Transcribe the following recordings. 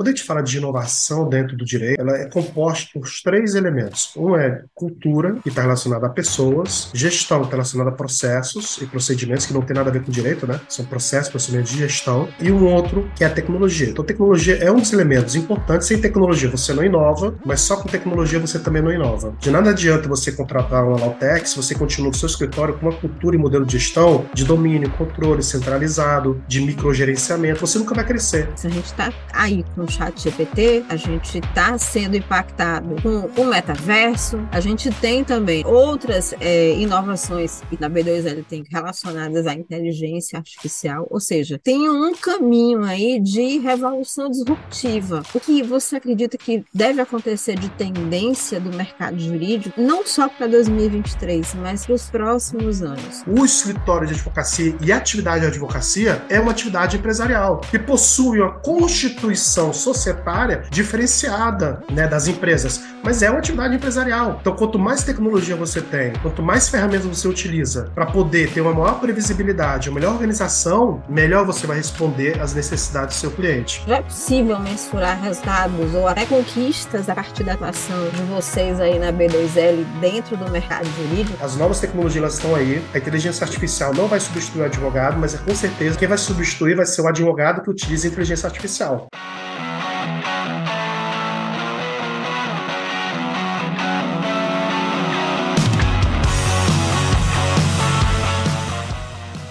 Quando a gente fala de inovação dentro do direito, ela é composta por três elementos. Um é cultura, que está relacionada a pessoas, gestão, que está relacionada a processos e procedimentos, que não tem nada a ver com direito, né? São processos, procedimentos de gestão. E um outro, que é a tecnologia. Então, tecnologia é um dos elementos importantes. Sem tecnologia você não inova, mas só com tecnologia você também não inova. De nada adianta você contratar uma Lautec se você continua no seu escritório com uma cultura e modelo de gestão de domínio, controle centralizado, de microgerenciamento. Você nunca vai crescer. Se a gente está aí com chat GPT, a gente está sendo impactado com o metaverso, a gente tem também outras é, inovações que na B2L tem relacionadas à inteligência artificial, ou seja, tem um caminho aí de revolução disruptiva. O que você acredita que deve acontecer de tendência do mercado jurídico, não só para 2023, mas para os próximos anos? O escritório de advocacia e a atividade de advocacia é uma atividade empresarial que possui uma constituição societária diferenciada né, das empresas, mas é uma atividade empresarial. Então, quanto mais tecnologia você tem, quanto mais ferramentas você utiliza para poder ter uma maior previsibilidade, uma melhor organização, melhor você vai responder às necessidades do seu cliente. Já é possível mensurar resultados ou até conquistas a partir da atuação de vocês aí na B2L dentro do mercado jurídico? As novas tecnologias estão aí. A inteligência artificial não vai substituir o advogado, mas é com certeza quem vai substituir vai ser o advogado que utiliza a inteligência artificial.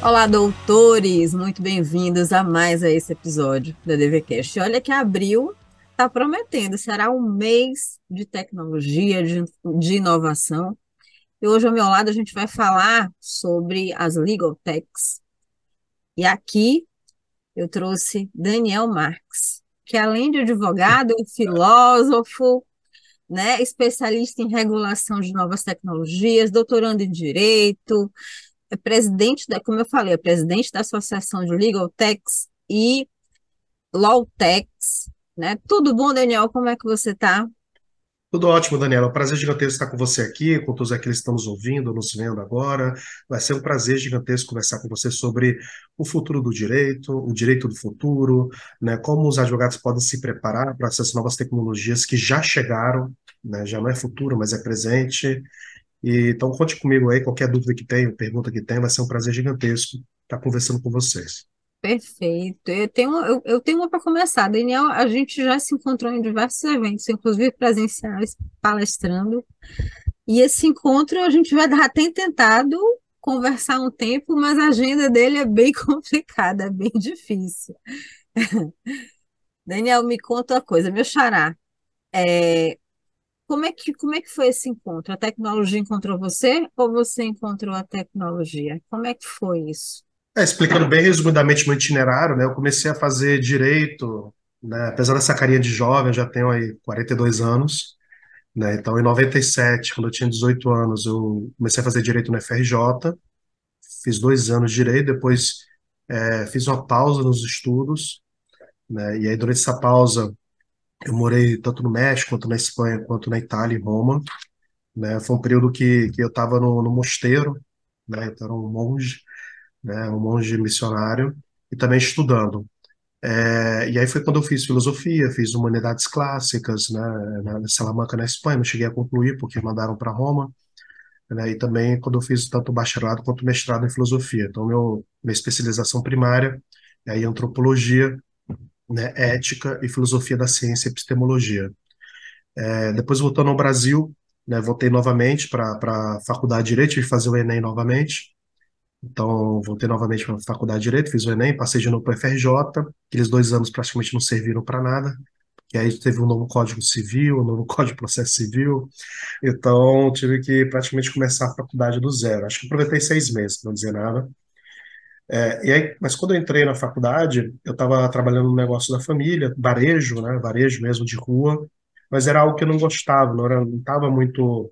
Olá, doutores! Muito bem-vindos a mais a esse episódio da DVCast. Olha que abril está prometendo, será um mês de tecnologia, de, de, inovação. E hoje ao meu lado a gente vai falar sobre as legal techs. E aqui eu trouxe Daniel Marx, que além de advogado, é filósofo, né, especialista em regulação de novas tecnologias, doutorando em direito, é presidente da, como eu falei, é presidente da Associação de Legal Techs e Law Techs, né? Tudo bom, Daniel? Como é que você está? Tudo ótimo, Daniela. É um prazer gigantesco estar com você aqui, com todos aqueles que estão nos ouvindo, nos vendo agora. Vai ser um prazer gigantesco conversar com você sobre o futuro do direito, o direito do futuro, né, como os advogados podem se preparar para essas novas tecnologias que já chegaram, né, já não é futuro, mas é presente, e, então, conte comigo aí, qualquer dúvida que tenha, pergunta que tenha, vai ser um prazer gigantesco estar conversando com vocês. Perfeito. Eu tenho, eu, eu tenho uma para começar. Daniel, a gente já se encontrou em diversos eventos, inclusive presenciais, palestrando. E esse encontro a gente vai dar, tem tentado conversar um tempo, mas a agenda dele é bem complicada, é bem difícil. Daniel, me conta uma coisa, meu xará. É, como é que, como é que foi esse encontro? A tecnologia encontrou você ou você encontrou a tecnologia? Como é que foi isso? É, explicando bem resumidamente meu itinerário, né? Eu comecei a fazer direito, né? Apesar dessa carinha de jovem, já tenho aí 42 anos, né? Então, em 97, quando eu tinha 18 anos, eu comecei a fazer direito no FRJ, fiz dois anos de direito, depois é, fiz uma pausa nos estudos, né? E aí, durante essa pausa, eu morei tanto no México, quanto na Espanha, quanto na Itália, em Roma. Né? Foi um período que, que eu estava no, no mosteiro, né? Então, era um monge, né? um monge missionário, e também estudando. É, e aí foi quando eu fiz filosofia, fiz humanidades clássicas, né, na Salamanca, na Espanha, não cheguei a concluir porque mandaram para Roma, né, e também quando eu fiz tanto bacharelado quanto mestrado em filosofia. Então, meu, minha especialização primária é aí antropologia, né, ética e filosofia da ciência e epistemologia. É, depois, voltando ao Brasil, né, voltei novamente para a faculdade de Direito, tive que fazer o Enem novamente. Então, voltei novamente para a faculdade de Direito, fiz o Enem, passei de novo para a FRJ. Aqueles dois anos praticamente não serviram para nada. E aí teve um novo Código Civil, um novo Código de Processo Civil. Então, tive que praticamente começar a faculdade do zero. Acho que aproveitei seis meses, não dizer nada. É, e aí, mas quando eu entrei na faculdade, eu estava trabalhando no negócio da família, varejo, né, varejo mesmo de rua, mas era algo que eu não gostava, não estava muito,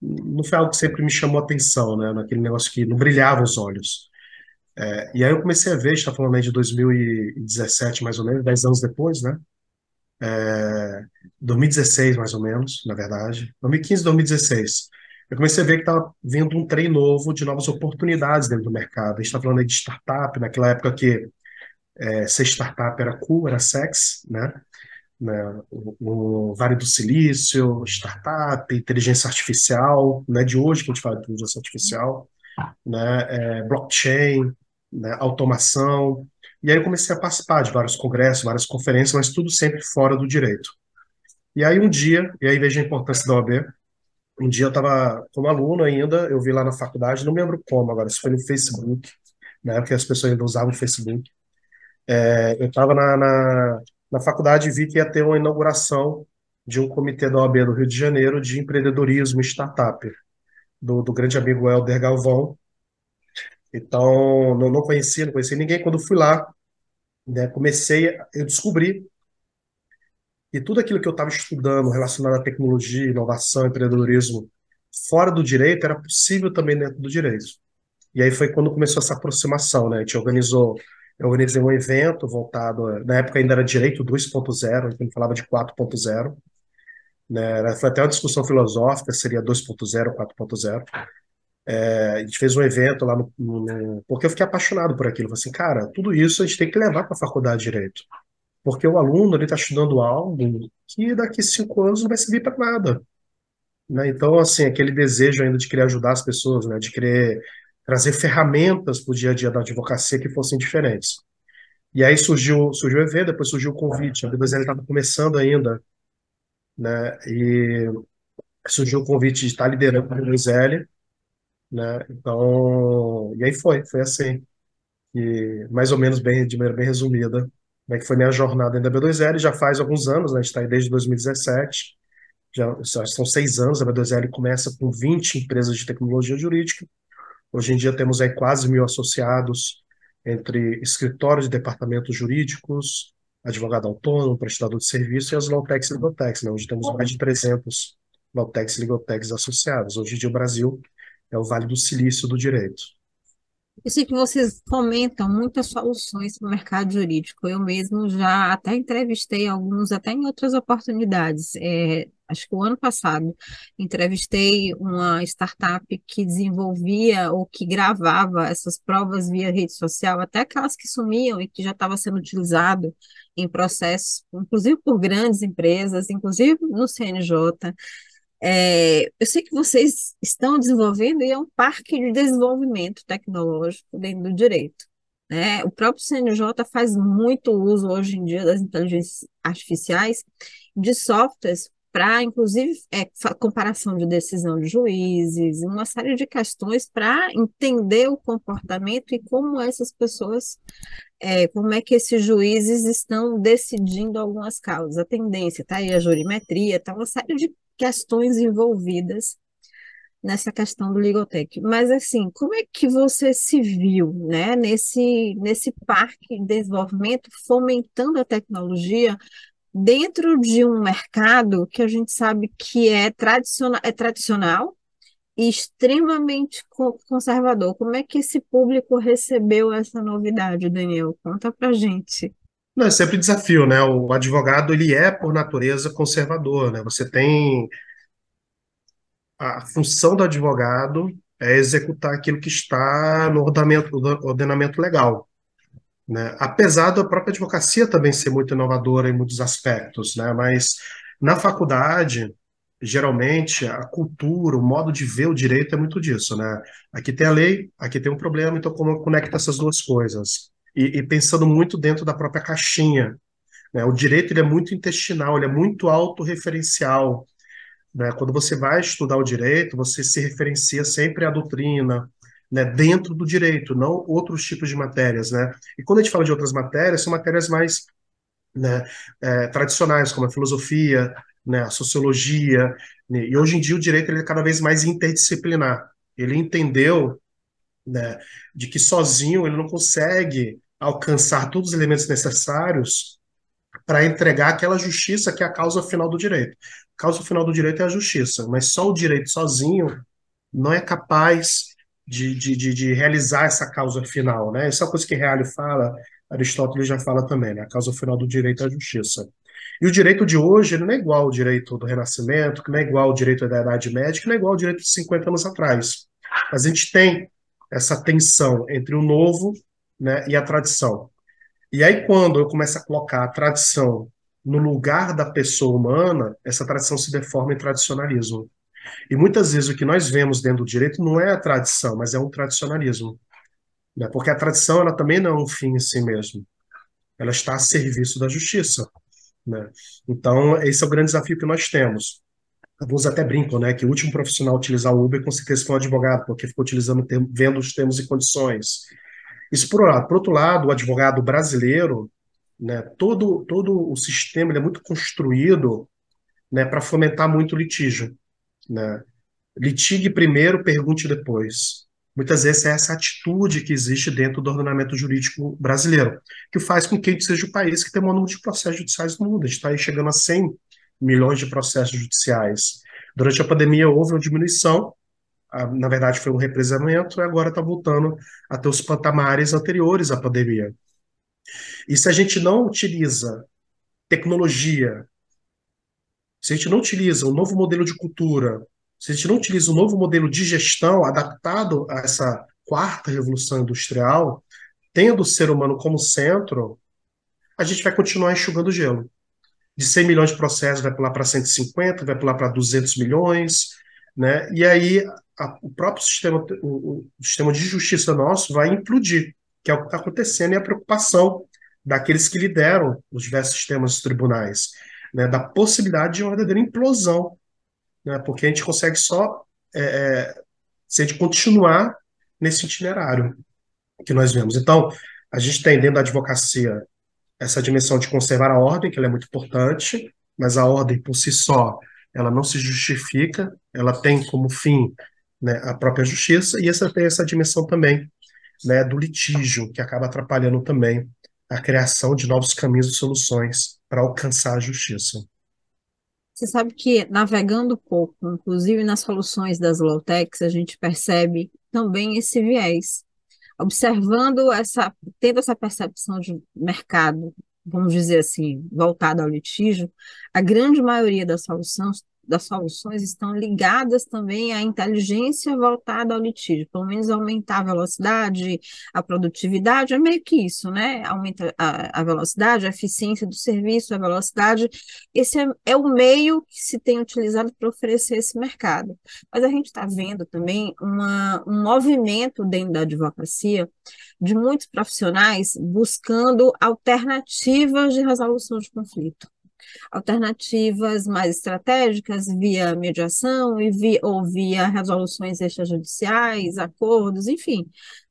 não foi algo que sempre me chamou atenção, né, naquele negócio que não brilhava os olhos. É, e aí eu comecei a ver, está falando aí de 2017 mais ou menos, 10 anos depois, né, é, 2016 mais ou menos, na verdade, 2015, 2016 eu comecei a ver que estava vindo um trem novo de novas oportunidades dentro do mercado. A gente está falando de startup, naquela época que é, ser startup era cool, era sex, né? né? O, o, Vale do Silício, startup, inteligência artificial, né? De hoje que a gente fala de inteligência artificial, né? É, blockchain, né? automação. E aí eu comecei a participar de vários congressos, várias conferências, mas tudo sempre fora do direito. E aí um dia, e aí veja a importância da OAB, um dia eu estava como aluno ainda, eu vi lá na faculdade, não lembro como agora, se foi no Facebook, na época as pessoas ainda usavam o Facebook. É, eu estava na, na, na, faculdade e vi que ia ter uma inauguração de um comitê da OAB do Rio de Janeiro de empreendedorismo startup, do, do grande amigo Helder Galvão. Então, não, não conhecia, não conhecia ninguém. Quando fui lá, né, comecei, eu descobri e tudo aquilo que eu estava estudando relacionado à tecnologia, inovação, empreendedorismo, fora do direito, era possível também dentro do direito. E aí foi quando começou essa aproximação, né? A gente organizou, eu organizei um evento voltado, na época ainda era direito 2.0, a gente falava de 4.0, né? Foi até uma discussão filosófica, seria 2.0, 4.0. É, a gente fez um evento lá no, no, porque eu fiquei apaixonado por aquilo. Falei assim, cara, tudo isso a gente tem que levar para a faculdade de direito. Porque o aluno está estudando algo que daqui cinco anos não vai servir para nada. Né? Então, assim, aquele desejo ainda de querer ajudar as pessoas, né? de querer trazer ferramentas para o dia a dia da advocacia que fossem diferentes. E aí surgiu, surgiu o evento, depois surgiu o convite. A B2L estava começando ainda, né? E surgiu o convite de estar liderando a B2L, né? Então, e aí foi, foi assim. E mais ou menos bem, de maneira bem resumida, né, que foi minha jornada da B2L, já faz alguns anos, né, a gente está aí desde 2017, já, são seis anos, a B2L começa com 20 empresas de tecnologia jurídica, hoje em dia temos aí quase mil associados, entre escritórios e departamentos jurídicos, advogado autônomo, prestador de serviço e as Lautex e Ligotex, né? Hoje temos mais de 300 Lautex e Ligotex associados. Hoje em dia o Brasil é o Vale do Silício do Direito. Eu sei que vocês comentam muitas soluções para o mercado jurídico. Eu mesmo já até entrevistei alguns, até em outras oportunidades. É, acho que o ano passado, entrevistei uma startup que desenvolvia ou que gravava essas provas via rede social, até aquelas que sumiam e que já estava sendo utilizado em processos, inclusive por grandes empresas, inclusive no CNJ. É, eu sei que vocês estão desenvolvendo e é um parque de desenvolvimento tecnológico dentro do direito. Né? O próprio CNJ faz muito uso hoje em dia das inteligências artificiais de softwares para, inclusive, é, comparação de decisão de juízes, uma série de questões para entender o comportamento e como essas pessoas, é, como é que esses juízes estão decidindo algumas causas. A tendência, tá aí a jurimetria, tá uma série de questões envolvidas nessa questão do Ligotech. Mas, assim, como é que você se viu né, nesse, nesse parque de desenvolvimento fomentando a tecnologia dentro de um mercado que a gente sabe que é tradicional, é tradicional e extremamente conservador. Como é que esse público recebeu essa novidade, Daniel? Conta pra gente. Não, é sempre desafio, né? O advogado, ele é, por natureza, conservador, né? Você tem... A função do advogado é executar aquilo que está no ordenamento, ordenamento legal, né? Apesar da própria advocacia também ser muito inovadora em muitos aspectos, né? Mas na faculdade, geralmente, a cultura, o modo de ver o direito é muito disso, né? Aqui tem a lei, aqui tem um problema, então como conecta essas duas coisas? E, e pensando muito dentro da própria caixinha. Né? O direito ele é muito intestinal, ele é muito autorreferencial. Né? Quando você vai estudar o direito, você se referencia sempre à doutrina, né, dentro do direito, não outros tipos de matérias, né? E quando a gente fala de outras matérias, são matérias mais né, é, tradicionais, como a filosofia, né, a sociologia, né? e hoje em dia o direito ele é cada vez mais interdisciplinar. Ele entendeu né, de que sozinho ele não consegue alcançar todos os elementos necessários para entregar aquela justiça que é a causa final do direito. A causa final do direito é a justiça, mas só o direito sozinho não é capaz de, de, de, de realizar essa causa final. Né? Essa é uma coisa que Reale fala, Aristóteles já fala também, né? a causa final do direito é a justiça. E o direito de hoje não é igual ao direito do Renascimento, que não é igual ao direito da Idade Média, que não é igual ao direito de 50 anos atrás. Mas a gente tem essa tensão entre o novo né, e a tradição. E aí, quando eu começo a colocar a tradição no lugar da pessoa humana, essa tradição se deforma em tradicionalismo. E muitas vezes o que nós vemos dentro do direito não é a tradição, mas é um tradicionalismo. Né? Porque a tradição ela também não é um fim em si mesmo. Ela está a serviço da justiça. Né? Então, esse é o grande desafio que nós temos. Alguns até brincam, né, que o último profissional a utilizar o Uber com certeza foi um advogado, porque ficou utilizando, vendo os termos e condições. Isso por. Por outro lado, o advogado brasileiro, né, todo, todo o sistema é muito construído né, para fomentar muito litígio. Né? Litigue primeiro, pergunte depois. Muitas vezes é essa atitude que existe dentro do ordenamento jurídico brasileiro, que faz com que a gente seja o país que tem o maior número de processos judiciais no mundo. A gente está chegando a 100 milhões de processos judiciais. Durante a pandemia houve uma diminuição, na verdade foi um represamento, e agora está voltando a ter os patamares anteriores à pandemia. E se a gente não utiliza tecnologia, se a gente não utiliza um novo modelo de cultura, se a gente não utiliza um novo modelo de gestão adaptado a essa quarta revolução industrial, tendo o ser humano como centro, a gente vai continuar enxugando gelo de 100 milhões de processos vai pular para 150, vai pular para 200 milhões, né? E aí a, o próprio sistema, o, o, sistema de justiça nosso vai implodir, que é o que está acontecendo e a preocupação daqueles que lideram os diversos sistemas dos tribunais, né? Da possibilidade de uma verdadeira implosão, né? Porque a gente consegue só é, é se a gente continuar nesse itinerário que nós vemos. Então, a gente tem dentro da advocacia essa dimensão de conservar a ordem, que ela é muito importante, mas a ordem por si só, ela não se justifica, ela tem como fim né, a própria justiça, e essa tem essa dimensão também né, do litígio, que acaba atrapalhando também a criação de novos caminhos e soluções para alcançar a justiça. Você sabe que navegando pouco, inclusive nas soluções das low-techs, a gente percebe também esse viés observando essa, tendo essa percepção de mercado, vamos dizer assim, voltada ao litígio, a grande maioria das soluções das soluções estão ligadas também à inteligência voltada ao litígio, pelo menos aumentar a velocidade, a produtividade, é meio que isso, né? Aumenta a, a velocidade, a eficiência do serviço, a velocidade. Esse é, é o meio que se tem utilizado para oferecer esse mercado. Mas a gente está vendo também uma, um movimento dentro da advocacia de muitos profissionais buscando alternativas de resolução de conflito alternativas mais estratégicas via mediação e via, ou via resoluções extrajudiciais, acordos, enfim.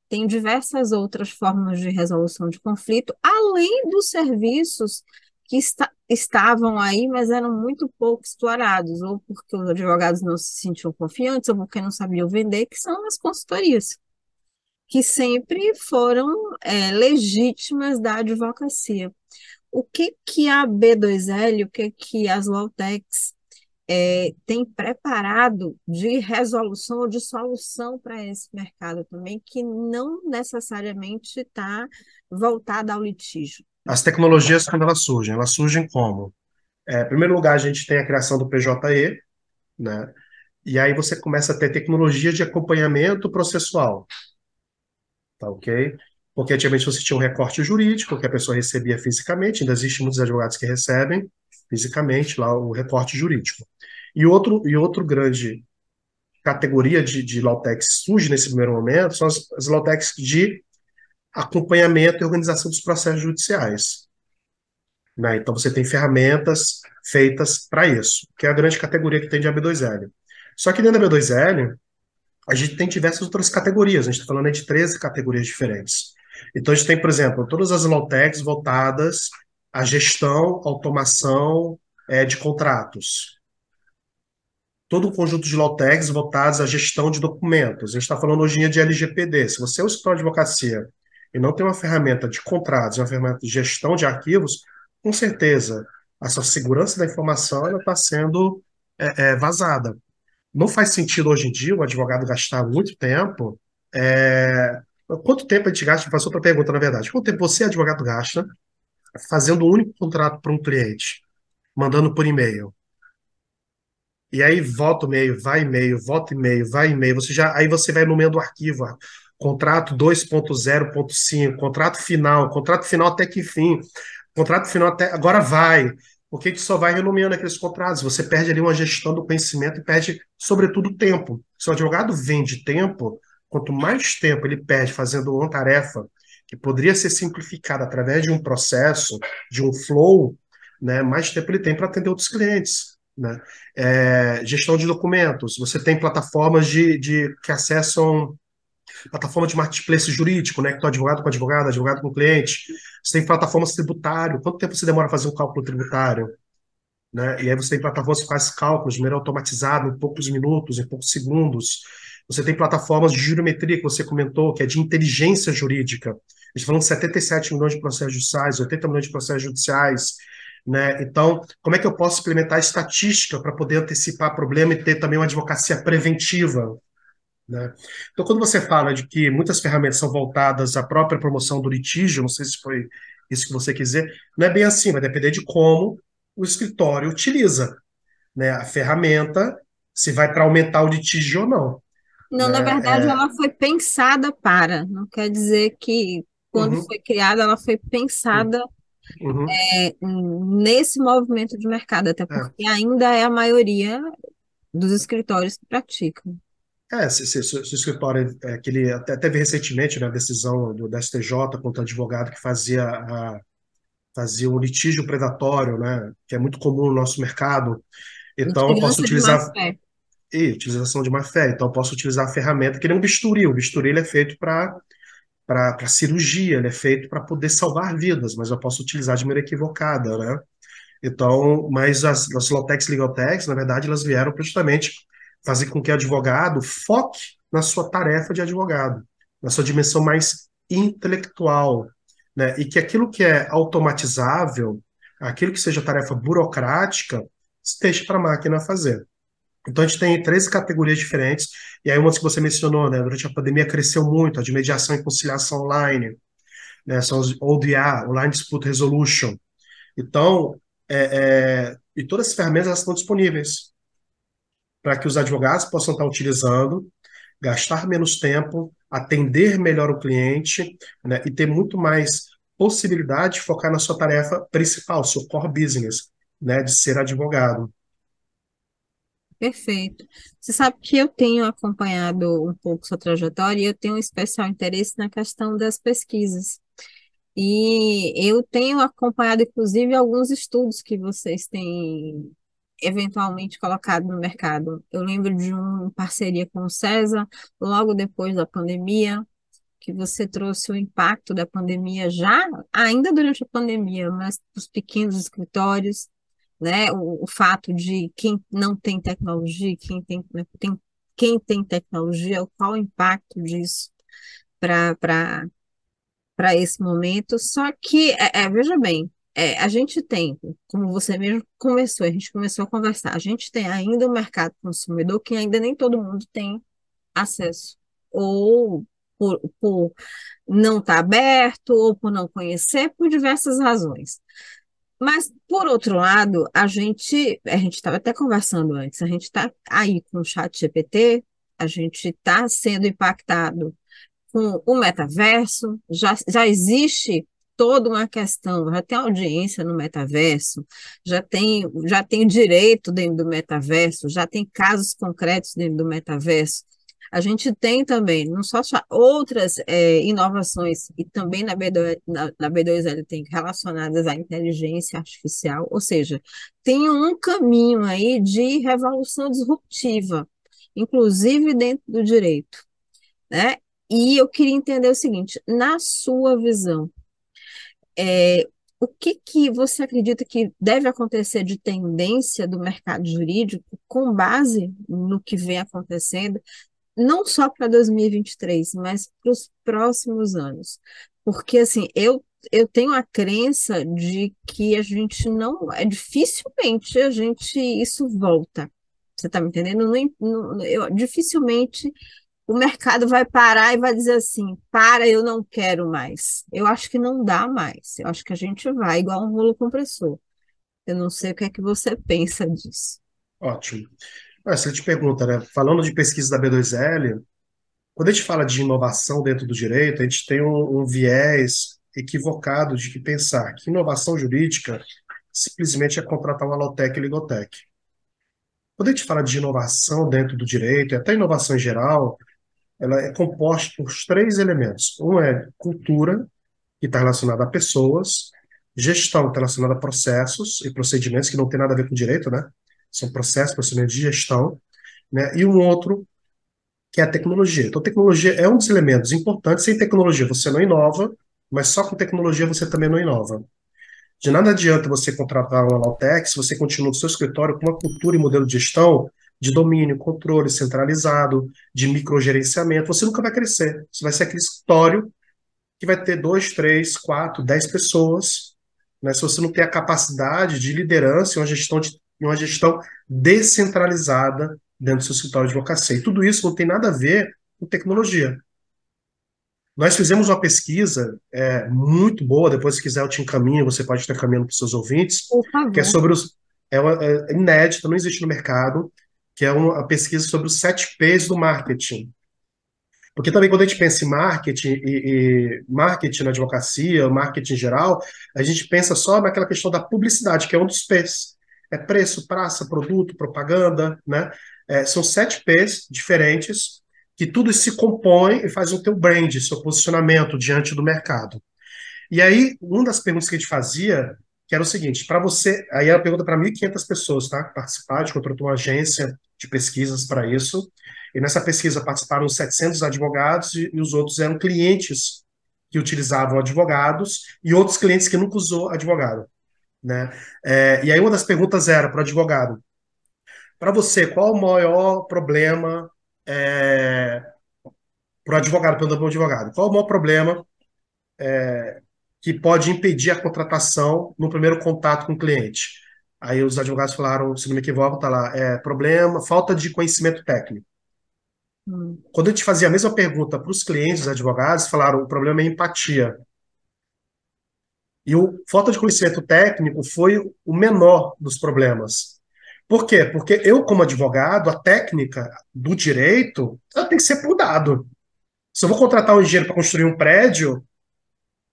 Tem diversas outras formas de resolução de conflito, além dos serviços que está, estavam aí, mas eram muito pouco explorados, ou porque os advogados não se sentiam confiantes, ou porque não sabiam vender, que são as consultorias, que sempre foram é, legítimas da advocacia o que que a B2L, o que que as Lawtechs é, tem preparado de resolução de solução para esse mercado também, que não necessariamente está voltada ao litígio? As tecnologias, quando elas surgem, elas surgem como? É, em primeiro lugar, a gente tem a criação do PJE, né? E aí você começa a ter tecnologia de acompanhamento processual. Tá ok? Porque antigamente você tinha um recorte jurídico que a pessoa recebia fisicamente, ainda existem muitos advogados que recebem fisicamente lá o recorte jurídico. E outro, e outro grande categoria de, de Lautex surge nesse primeiro momento são as, as Lautex de acompanhamento e organização dos processos judiciais. Né? Então você tem ferramentas feitas para isso, que é a grande categoria que tem de AB2L. Só que dentro da AB2L, a gente tem diversas outras categorias, a gente está falando de 13 categorias diferentes. Então, a gente tem, por exemplo, todas as low-techs voltadas à gestão, automação é, de contratos. Todo um conjunto de low-techs voltados à gestão de documentos. A gente está falando hoje em dia de LGPD. Se você é um escritório de advocacia e não tem uma ferramenta de contratos, uma ferramenta de gestão de arquivos, com certeza a sua segurança da informação está sendo é, é, vazada. Não faz sentido hoje em dia o advogado gastar muito tempo é, Quanto tempo a gente gasta? Faço outra pergunta, na verdade. Quanto tempo você, advogado, gasta fazendo um único contrato para um cliente, mandando por e-mail? E aí volta o e-mail, vai e-mail, volta e-mail, vai e-mail. Você já, aí você vai no meio do arquivo. contrato 2.0.5, contrato final, contrato final até que fim, contrato final até agora vai, porque a gente só vai renomeando aqueles contratos. Você perde ali uma gestão do conhecimento e perde, sobretudo, tempo. Se o advogado vende tempo, quanto mais tempo ele perde fazendo uma tarefa que poderia ser simplificada através de um processo, de um flow, né, mais tempo ele tem para atender outros clientes. Né? É, gestão de documentos. Você tem plataformas de, de que acessam plataforma de marketplace jurídico, né? Que tu advogado com advogado, advogado com cliente. Você tem plataformas tributário. Quanto tempo você demora a fazer um cálculo tributário? Né? E aí você tem plataformas que fazem cálculos de maneira automatizada, em poucos minutos, em poucos segundos. Você tem plataformas de geometria que você comentou, que é de inteligência jurídica. A gente falando de 77 milhões de processos judiciais, 80 milhões de processos judiciais. Né? Então, como é que eu posso implementar estatística para poder antecipar problema e ter também uma advocacia preventiva? Né? Então, quando você fala de que muitas ferramentas são voltadas à própria promoção do litígio, não sei se foi isso que você quis dizer, não é bem assim, vai depender de como o escritório utiliza né, a ferramenta, se vai para aumentar o litígio ou não. Não, né? na verdade, É, ela foi pensada para, não quer dizer que quando uhum, foi criada, ela foi pensada uhum, é, nesse movimento de mercado, até é. porque ainda é a maioria dos escritórios que praticam. É, se, se, se, o escritório, é, que ele até teve recentemente né, a decisão do, da STJ contra o advogado que fazia, a, fazia um litígio predatório, né, que é muito comum no nosso mercado. Então, eu posso utilizar. E utilização de má fé. Então, eu posso utilizar a ferramenta que nem um bisturi. O bisturi ele é feito para para cirurgia, ele é feito para poder salvar vidas, mas eu posso utilizar de maneira equivocada, né? Então, mas as, as Lotex Legaltex, na verdade, elas vieram justamente fazer com que o advogado foque na sua tarefa de advogado, na sua dimensão mais intelectual, né? E que aquilo que é automatizável, aquilo que seja tarefa burocrática, esteja para a máquina fazer. Então a gente tem três categorias diferentes, e aí uma que você mencionou, né? Durante a pandemia cresceu muito, a de mediação e conciliação online, né? São os ODA, Online Dispute Resolution. Então, é, é, e todas as ferramentas estão disponíveis para que os advogados possam estar utilizando, gastar menos tempo, atender melhor o cliente, né, e ter muito mais possibilidade de focar na sua tarefa principal, seu core business, né, de ser advogado. Perfeito. Você sabe que eu tenho acompanhado um pouco sua trajetória e eu tenho um especial interesse na questão das pesquisas. E eu tenho acompanhado, inclusive, alguns estudos que vocês têm eventualmente colocado no mercado. Eu lembro de uma parceria com o César, logo depois da pandemia, que você trouxe o impacto da pandemia já, ainda durante a pandemia, mas para os pequenos escritórios, né? O, o fato de quem não tem tecnologia, quem tem, tem quem tem tecnologia, qual o impacto disso para para esse momento. Só que, é, é, veja bem, é, a gente tem, como você mesmo começou, a gente começou a conversar, a gente tem ainda o mercado consumidor que ainda nem todo mundo tem acesso, ou por, por não estar aberto, ou por não conhecer, por diversas razões. Mas, por outro lado, a gente, a gente estava até conversando antes, a gente está aí com o chat GPT, a gente está sendo impactado com o metaverso, já, já existe toda uma questão, já tem audiência no metaverso, já tem, já tem direito dentro do metaverso, já tem casos concretos dentro do metaverso. A gente tem também, não só outras é, inovações, e também na, B2, na, na B2L tem relacionadas à inteligência artificial, ou seja, tem um caminho aí de revolução disruptiva, inclusive dentro do direito, né? E eu queria entender o seguinte, na sua visão, é, o que que você acredita que deve acontecer de tendência do mercado jurídico com base no que vem acontecendo, não só para 2023, mas para os próximos anos? Porque, assim, eu, eu tenho a crença de que a gente não, é dificilmente a gente, isso volta. Você está me entendendo? Não, não, eu, dificilmente o mercado vai parar e vai dizer assim: para, eu não quero mais. Eu acho que não dá mais. Eu acho que a gente vai igual um rolo compressor. Eu não sei o que é que você pensa disso. Ótimo. Ah, Você te pergunta, né? Falando de pesquisa da B2L, quando a gente fala de inovação dentro do direito, a gente tem um, um viés equivocado de que pensar que inovação jurídica simplesmente é contratar uma Lotec e Ligotec. Quando a gente fala de inovação dentro do direito, e até inovação em geral, ela é composta por três elementos. Um é cultura, que está relacionada a pessoas, gestão, está relacionada a processos e procedimentos, que não tem nada a ver com direito, né? São processos, procedimentos de gestão, né? E um outro, que é a tecnologia. Então, tecnologia é um dos elementos importantes. Sem tecnologia você não inova, mas só com tecnologia você também não inova. De nada adianta você contratar uma Lautex se você continua no seu escritório com uma cultura e modelo de gestão de domínio, controle centralizado, de microgerenciamento. Você nunca vai crescer. Você vai ser aquele escritório que vai ter dois, três, quatro, dez pessoas. Né? Se você não tem a capacidade de liderança e uma gestão, de, uma gestão descentralizada dentro do seu escritório de advocacia. E tudo isso não tem nada a ver com tecnologia. Nós fizemos uma pesquisa é, muito boa, depois se quiser eu te encaminho, você pode estar encaminhando para os seus ouvintes, que é sobre os... É, uma, é inédita, não existe no mercado, que é uma pesquisa sobre os sete P's do marketing. Porque também quando a gente pensa em marketing e, e, marketing na advocacia, marketing em geral, a gente pensa só naquela questão da publicidade, que é um dos P's. É preço, praça, produto, propaganda, né? É, são sete P's diferentes que tudo se compõe e faz o teu brand, seu posicionamento diante do mercado. E aí, uma das perguntas que a gente fazia, que era o seguinte, para você, aí era a pergunta para 1.500 pessoas, tá? Participar, de contratou uma agência de pesquisas para isso, e nessa pesquisa participaram 700 advogados e, e os outros eram clientes que utilizavam advogados e outros clientes que nunca usou advogado, né? É, e aí uma das perguntas era para o advogado, para você, qual o maior problema é, para o advogado, perguntando para o advogado, qual o maior problema é, que pode impedir a contratação no primeiro contato com o cliente? Aí os advogados falaram, se não me equivoco, está lá, é problema, falta de conhecimento técnico. Hum. Quando a gente fazia a mesma pergunta para os clientes, os advogados falaram, o problema é empatia. E o falta de conhecimento técnico foi o menor dos problemas. Por quê? Porque eu, como advogado, a técnica do direito ela tem que ser por dado. Se eu vou contratar um engenheiro para construir um prédio,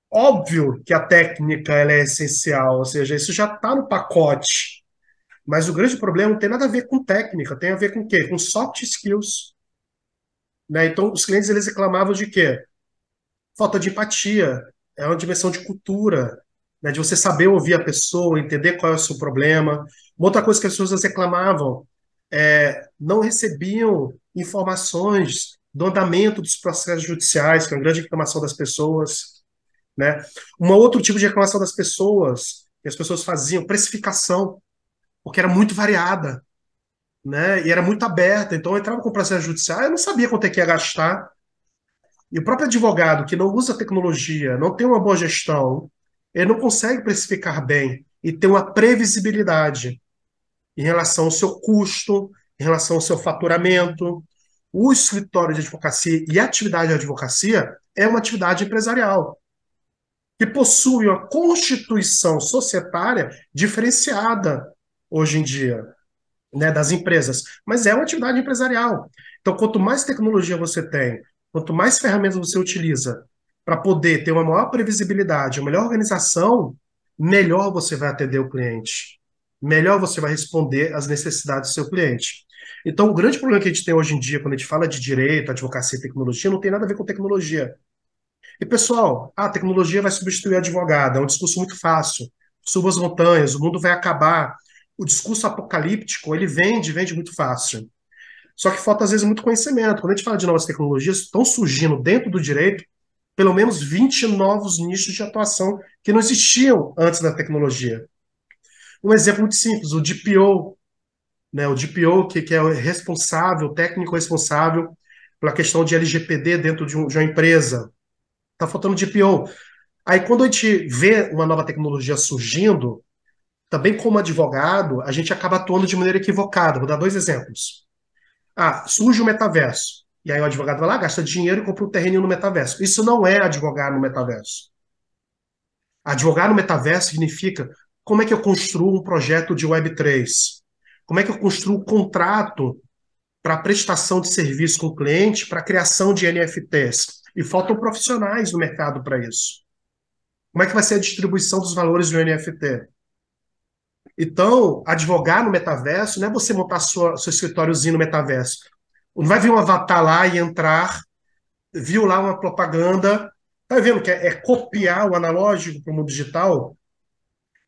óbvio que a técnica ela é essencial, ou seja, isso já está no pacote. Mas o grande problema não tem nada a ver com técnica, tem a ver com o quê? Com soft skills. Né? Então, os clientes eles reclamavam de quê? Falta de empatia, é uma dimensão de cultura, né? de você saber ouvir a pessoa, entender qual é o seu problema, uma outra coisa que as pessoas reclamavam é, não recebiam informações do andamento dos processos judiciais, que é uma grande reclamação das pessoas. Né? Um outro tipo de reclamação das pessoas, que as pessoas faziam, precificação, porque era muito variada. Né? E era muito aberta. Então, eu entrava com o processo judicial, eu não sabia quanto é que ia gastar. E o próprio advogado que não usa tecnologia, não tem uma boa gestão, ele não consegue precificar bem e ter uma previsibilidade em relação ao seu custo, em relação ao seu faturamento. O escritório de advocacia e a atividade de advocacia é uma atividade empresarial que possui uma constituição societária diferenciada hoje em dia né, das empresas, mas é uma atividade empresarial. Então, quanto mais tecnologia você tem, quanto mais ferramentas você utiliza para poder ter uma maior previsibilidade, uma melhor organização, melhor você vai atender o cliente melhor você vai responder às necessidades do seu cliente. Então, o grande problema que a gente tem hoje em dia, quando a gente fala de direito, advocacia e tecnologia, não tem nada a ver com tecnologia. E, pessoal, a tecnologia vai substituir advogado, é um discurso muito fácil. Suba as montanhas, o mundo vai acabar. O discurso apocalíptico, ele vende, vende muito fácil. Só que falta, às vezes, muito conhecimento. Quando a gente fala de novas tecnologias, estão surgindo dentro do direito pelo menos 20 novos nichos de atuação que não existiam antes da tecnologia. Um exemplo muito simples, o DPO, né, o DPO, que, que é o responsável, o técnico responsável pela questão de LGPD dentro de, um, de uma empresa. Está faltando DPO. Aí, quando a gente vê uma nova tecnologia surgindo, também como advogado, a gente acaba atuando de maneira equivocada. Vou dar dois exemplos. Ah, surge o metaverso. E aí o advogado vai lá, gasta dinheiro e compra um terreno no metaverso. Isso não é advogar no metaverso. Advogar no metaverso significa como é que eu construo um projeto de Web3? Como é que eu construo um contrato para prestação de serviço com o cliente, para criação de NFTs. E faltam profissionais no mercado para isso. Como é que vai ser a distribuição dos valores do NFT? Então, advogar no metaverso não é você montar sua, seu escritóriozinho no metaverso. Não vai vir um avatar lá e entrar, viu lá uma propaganda. Tá vendo que é, é copiar o analógico para o mundo digital?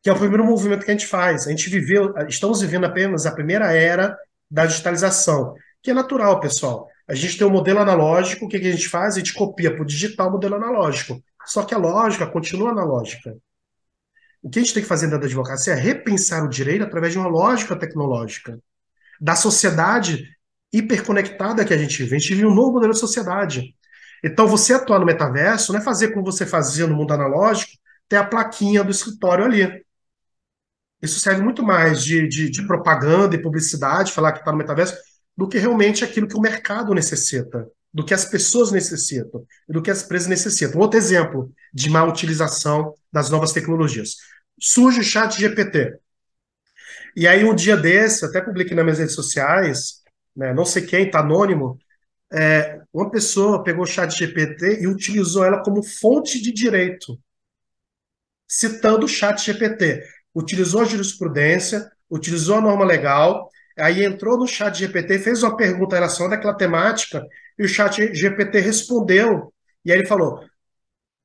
Que é o primeiro movimento que a gente faz. A gente viveu, estamos vivendo apenas a primeira era da digitalização que é natural, pessoal. A gente tem um modelo analógico, o que, que a gente faz? A gente copia para o digital o modelo analógico. Só que a lógica continua analógica. O que a gente tem que fazer da advocacia é repensar o direito através de uma lógica tecnológica. Da sociedade hiperconectada que a gente vive. A gente vive um novo modelo de sociedade. Então, você atuar no metaverso não é fazer como você fazia no mundo analógico, ter a plaquinha do escritório ali. Isso serve muito mais de, de, de propaganda e publicidade, falar que está no metaverso, do que realmente aquilo que o mercado necessita, do que as pessoas necessitam, do que as empresas necessitam. Outro exemplo de má utilização das novas tecnologias. Surge o chat GPT. E aí, um dia desse, até publiquei nas minhas redes sociais, né, não sei quem, está anônimo, é, uma pessoa pegou o chat GPT e utilizou ela como fonte de direito, citando o chat GPT. Utilizou a jurisprudência, utilizou a norma legal Aí entrou no chat GPT, fez uma pergunta relacionada àquela temática, e o chat GPT respondeu. E aí ele falou,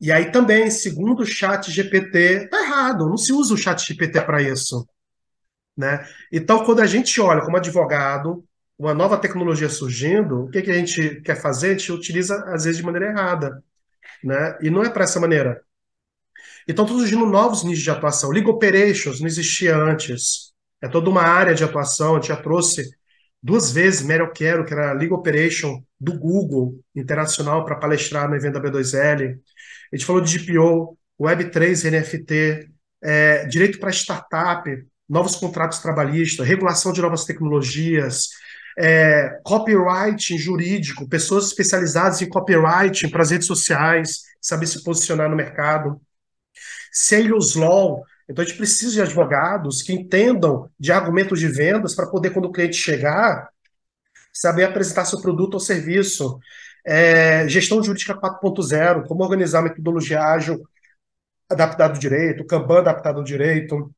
e aí também, segundo o chat GPT, tá errado, não se usa o chat GPT para isso. Né? Então, quando a gente olha como advogado, uma nova tecnologia surgindo, o que, que a gente quer fazer? A gente utiliza, às vezes, de maneira errada. Né? E não é para essa maneira. Então, estão surgindo novos nichos de atuação. Legal Operations não existia antes. É toda uma área de atuação. A gente já trouxe duas vezes Meryl Quero, que era Legal Operation do Google Internacional, para palestrar no evento da B2L. A gente falou de GPO, Web3, NFT, é, direito para startup, novos contratos trabalhistas, regulação de novas tecnologias, é, copyright jurídico, pessoas especializadas em copyright para as redes sociais, saber se posicionar no mercado. Sales Law, então a gente precisa de advogados que entendam de argumentos de vendas para poder, quando o cliente chegar, saber apresentar seu produto ou serviço. É, gestão jurídica 4.0, como organizar a metodologia ágil adaptada ao direito, Kanban adaptado ao direito.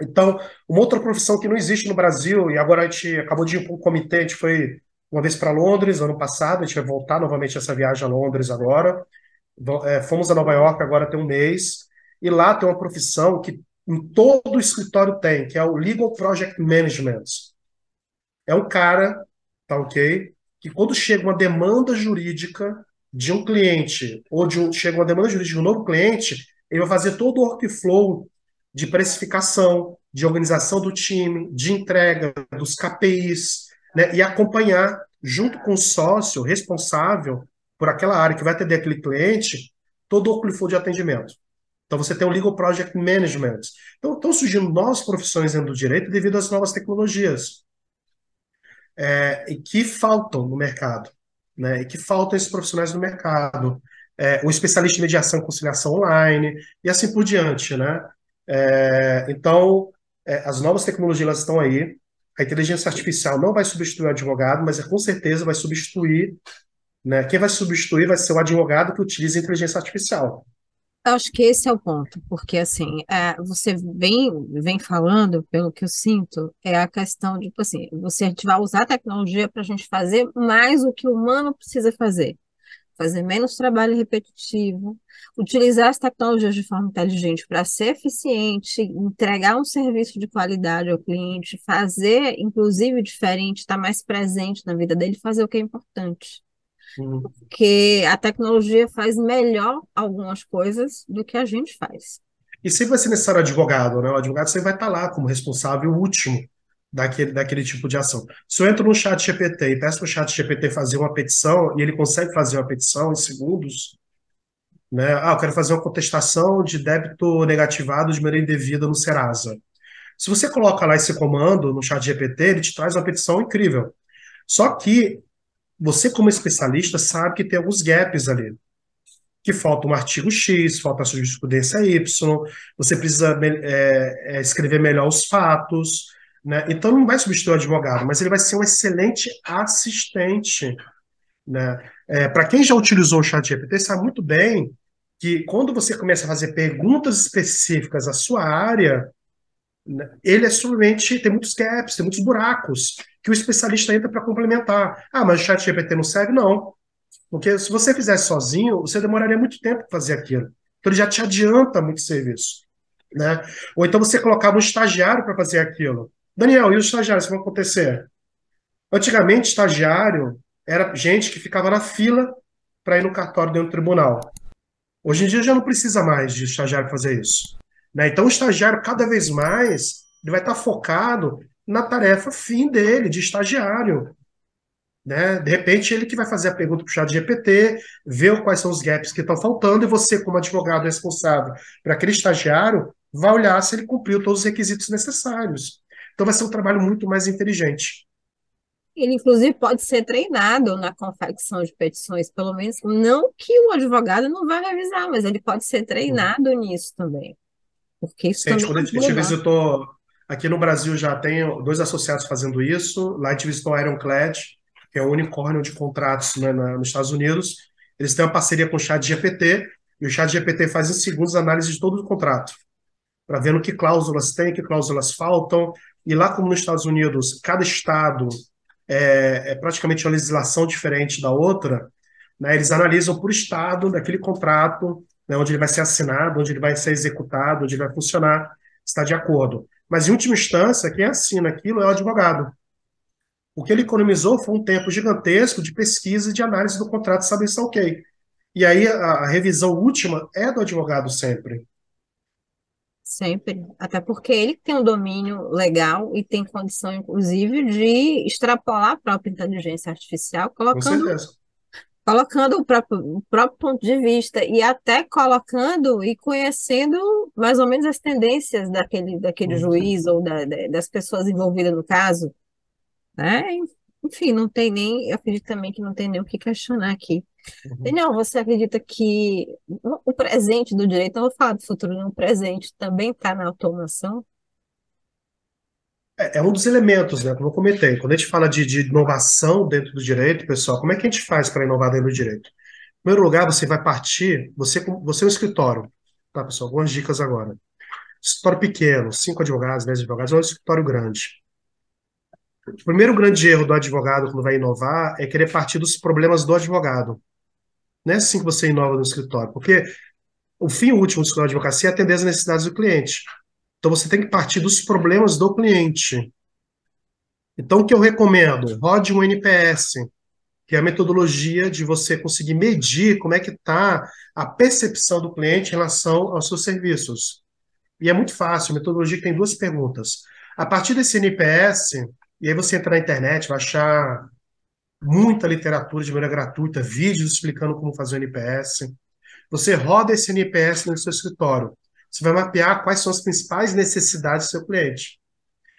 Então, uma outra profissão que não existe no Brasil, e agora a gente acabou de ir para um comitê, a gente foi uma vez para Londres ano passado, a gente vai voltar novamente essa viagem a Londres agora. É, fomos a Nova York agora tem um mês, e lá tem uma profissão que em todo o escritório tem, que é o Legal Project Management. É um cara, tá ok? Que quando chega uma demanda jurídica de um cliente, ou de um, chega uma demanda jurídica de um novo cliente, ele vai fazer todo o workflow de precificação, de organização do time, de entrega dos KPIs, né, e acompanhar, junto com o sócio responsável por aquela área que vai atender aquele cliente, todo o workflow de atendimento. Então você tem o Legal Project Management. Então estão surgindo novas profissões dentro do direito devido às novas tecnologias. É, e que faltam no mercado. Né, e que faltam esses profissionais no mercado. É, o especialista em mediação e conciliação online, e assim por diante. Né? É, então, é, as novas tecnologias estão aí. A inteligência artificial não vai substituir o advogado, mas é, com certeza vai substituir. Né? Quem vai substituir vai ser o advogado que utiliza a inteligência artificial. Acho que esse é o ponto, porque assim, é, você vem, vem falando, pelo que eu sinto, é a questão de, tipo assim, você, vai usar a tecnologia para a gente fazer mais o que o humano precisa fazer. Fazer menos trabalho repetitivo, utilizar as tecnologias de forma inteligente para ser eficiente, entregar um serviço de qualidade ao cliente, fazer, inclusive, diferente, estar tá mais presente na vida dele, fazer o que é importante. Uhum. Porque a tecnologia faz melhor algumas coisas do que a gente faz. E sempre vai ser necessário advogado, né? O advogado sempre vai estar lá como responsável último daquele, daquele tipo de ação. Se eu entro no chat GPT e peço para o chat GPT fazer uma petição, e ele consegue fazer uma petição em segundos, né? Ah, eu quero fazer uma contestação de débito negativado de maneira indevida no Serasa. Se você coloca lá esse comando no chat GPT, ele te traz uma petição incrível. Só que você, como especialista, sabe que tem alguns gaps ali. Que falta um artigo X, falta a jurisprudência Y, você precisa é, é, escrever melhor os fatos, Né? Então, não vai substituir o advogado, mas ele vai ser um excelente assistente. Né? É, Para quem já utilizou o chat GPT, sabe muito bem que quando você começa a fazer perguntas específicas à sua área, né, ele é simplesmente tem muitos gaps, tem muitos buracos que o especialista entra para complementar. Ah, mas o chat GPT não serve? Não. Porque se você fizesse sozinho, você demoraria muito tempo para fazer aquilo. Então ele já te adianta muito serviço. Né? Ou então você colocava um estagiário para fazer aquilo. Daniel, e os estagiários, o que vai acontecer? Antigamente, estagiário era gente que ficava na fila para ir no cartório dentro do tribunal. Hoje em dia já não precisa mais de estagiário fazer isso. Né? Então, o estagiário, cada vez mais, ele vai estar focado na tarefa fim dele, de estagiário. Né? De repente, ele que vai fazer a pergunta para o chat GPT, ver quais são os gaps que estão faltando, e você, como advogado responsável para aquele estagiário, vai olhar se ele cumpriu todos os requisitos necessários. Então, vai ser um trabalho muito mais inteligente. Ele, inclusive, pode ser treinado na confecção de petições, pelo menos, não que o advogado não vá revisar, mas ele pode ser treinado nisso também. Porque isso Sim, também quando a gente visitou, aqui no Brasil já tem dois associados fazendo isso, lá a gente visitou a Ironclad, que é o unicórnio de contratos né, na, nos Estados Unidos, eles têm uma parceria com o chat GPT, e o chat GPT faz em segundos análise de todo o contrato, para ver no que cláusulas tem, que cláusulas faltam, e lá como nos Estados Unidos, cada estado é, é praticamente uma legislação diferente da outra, né, eles analisam por estado daquele contrato, né, onde ele vai ser assinado, onde ele vai ser executado, onde ele vai funcionar, está de acordo. Mas, em última instância, quem assina aquilo é o advogado. O que ele economizou foi um tempo gigantesco de pesquisa e de análise do contrato, saber se é ok. E aí a, a revisão última é do advogado sempre. Sempre. Até porque ele tem um domínio legal e tem condição, inclusive, de extrapolar a própria inteligência artificial, colocando, colocando o próprio, o próprio ponto de vista e até colocando e conhecendo mais ou menos as tendências daquele, daquele uhum. juiz ou da, das pessoas envolvidas no caso. Né? Enfim, não tem nem, eu acredito também que não tem nem o que questionar aqui. Uhum. Daniel, você acredita que o presente do direito, não vou falar do futuro, não, o presente também está na automação? É, é, um dos elementos, né, como eu comentei. Quando a gente fala de, de inovação dentro do direito, pessoal, como é que a gente faz para inovar dentro do direito? Em primeiro lugar, você vai partir, você, você é um escritório, tá, pessoal? Algumas dicas agora. Escritório pequeno, cinco advogados, dez advogados, ou um escritório grande. O primeiro grande erro do advogado quando vai inovar é querer partir dos problemas do advogado. Não é assim que você inova no escritório, porque o fim último do escritório de advocacia é atender as necessidades do cliente. Então você tem que partir dos problemas do cliente. Então o que eu recomendo? Rode um NPS, que é a metodologia de você conseguir medir como é que está a percepção do cliente em relação aos seus serviços. E é muito fácil, a metodologia tem duas perguntas. A partir desse NPS, e aí você entra na internet, vai achar muita literatura de maneira gratuita, vídeos explicando como fazer o NPS. Você roda esse NPS no seu escritório. Você vai mapear quais são as principais necessidades do seu cliente.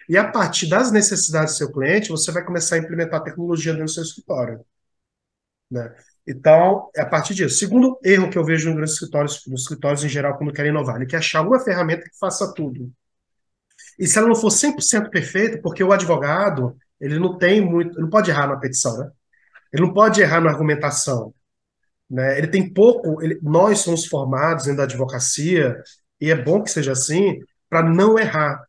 E a partir das necessidades do seu cliente, você vai começar a implementar tecnologia dentro do seu escritório. Né? Então, é a partir disso. Segundo erro que eu vejo nos escritórios, nos escritórios em geral, quando querem inovar, ele quer achar uma ferramenta que faça tudo. E se ela não for 100% perfeita, porque o advogado, ele não tem muito, ele não pode errar na petição, né? Ele não pode errar na argumentação, né? Ele tem pouco, ele, nós somos formados dentro da advocacia, e é bom que seja assim, para não errar.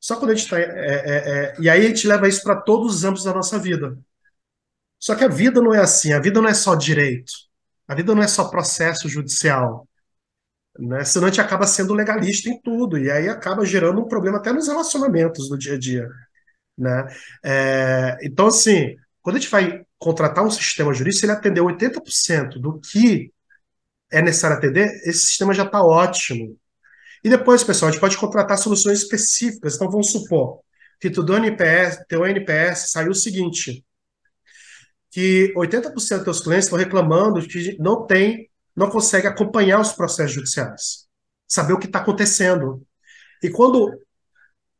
Só quando a gente está. É, é, é, e aí a gente leva isso para todos os âmbitos da nossa vida. Só que a vida não é assim, a vida não é só direito, a vida não é só processo judicial. Né? Senão a gente acaba sendo legalista em tudo, e aí acaba gerando um problema até nos relacionamentos do dia a dia. Né? É, então, assim, quando a gente vai contratar um sistema jurídico, se ele atender 80% do que é necessário atender, esse sistema já está ótimo. E depois, pessoal, a gente pode contratar soluções específicas. Então, vamos supor que tu do NPS, teu NPS saiu o seguinte, que 80% dos teus clientes estão reclamando que não tem, não consegue acompanhar os processos judiciais, saber o que está acontecendo. E quando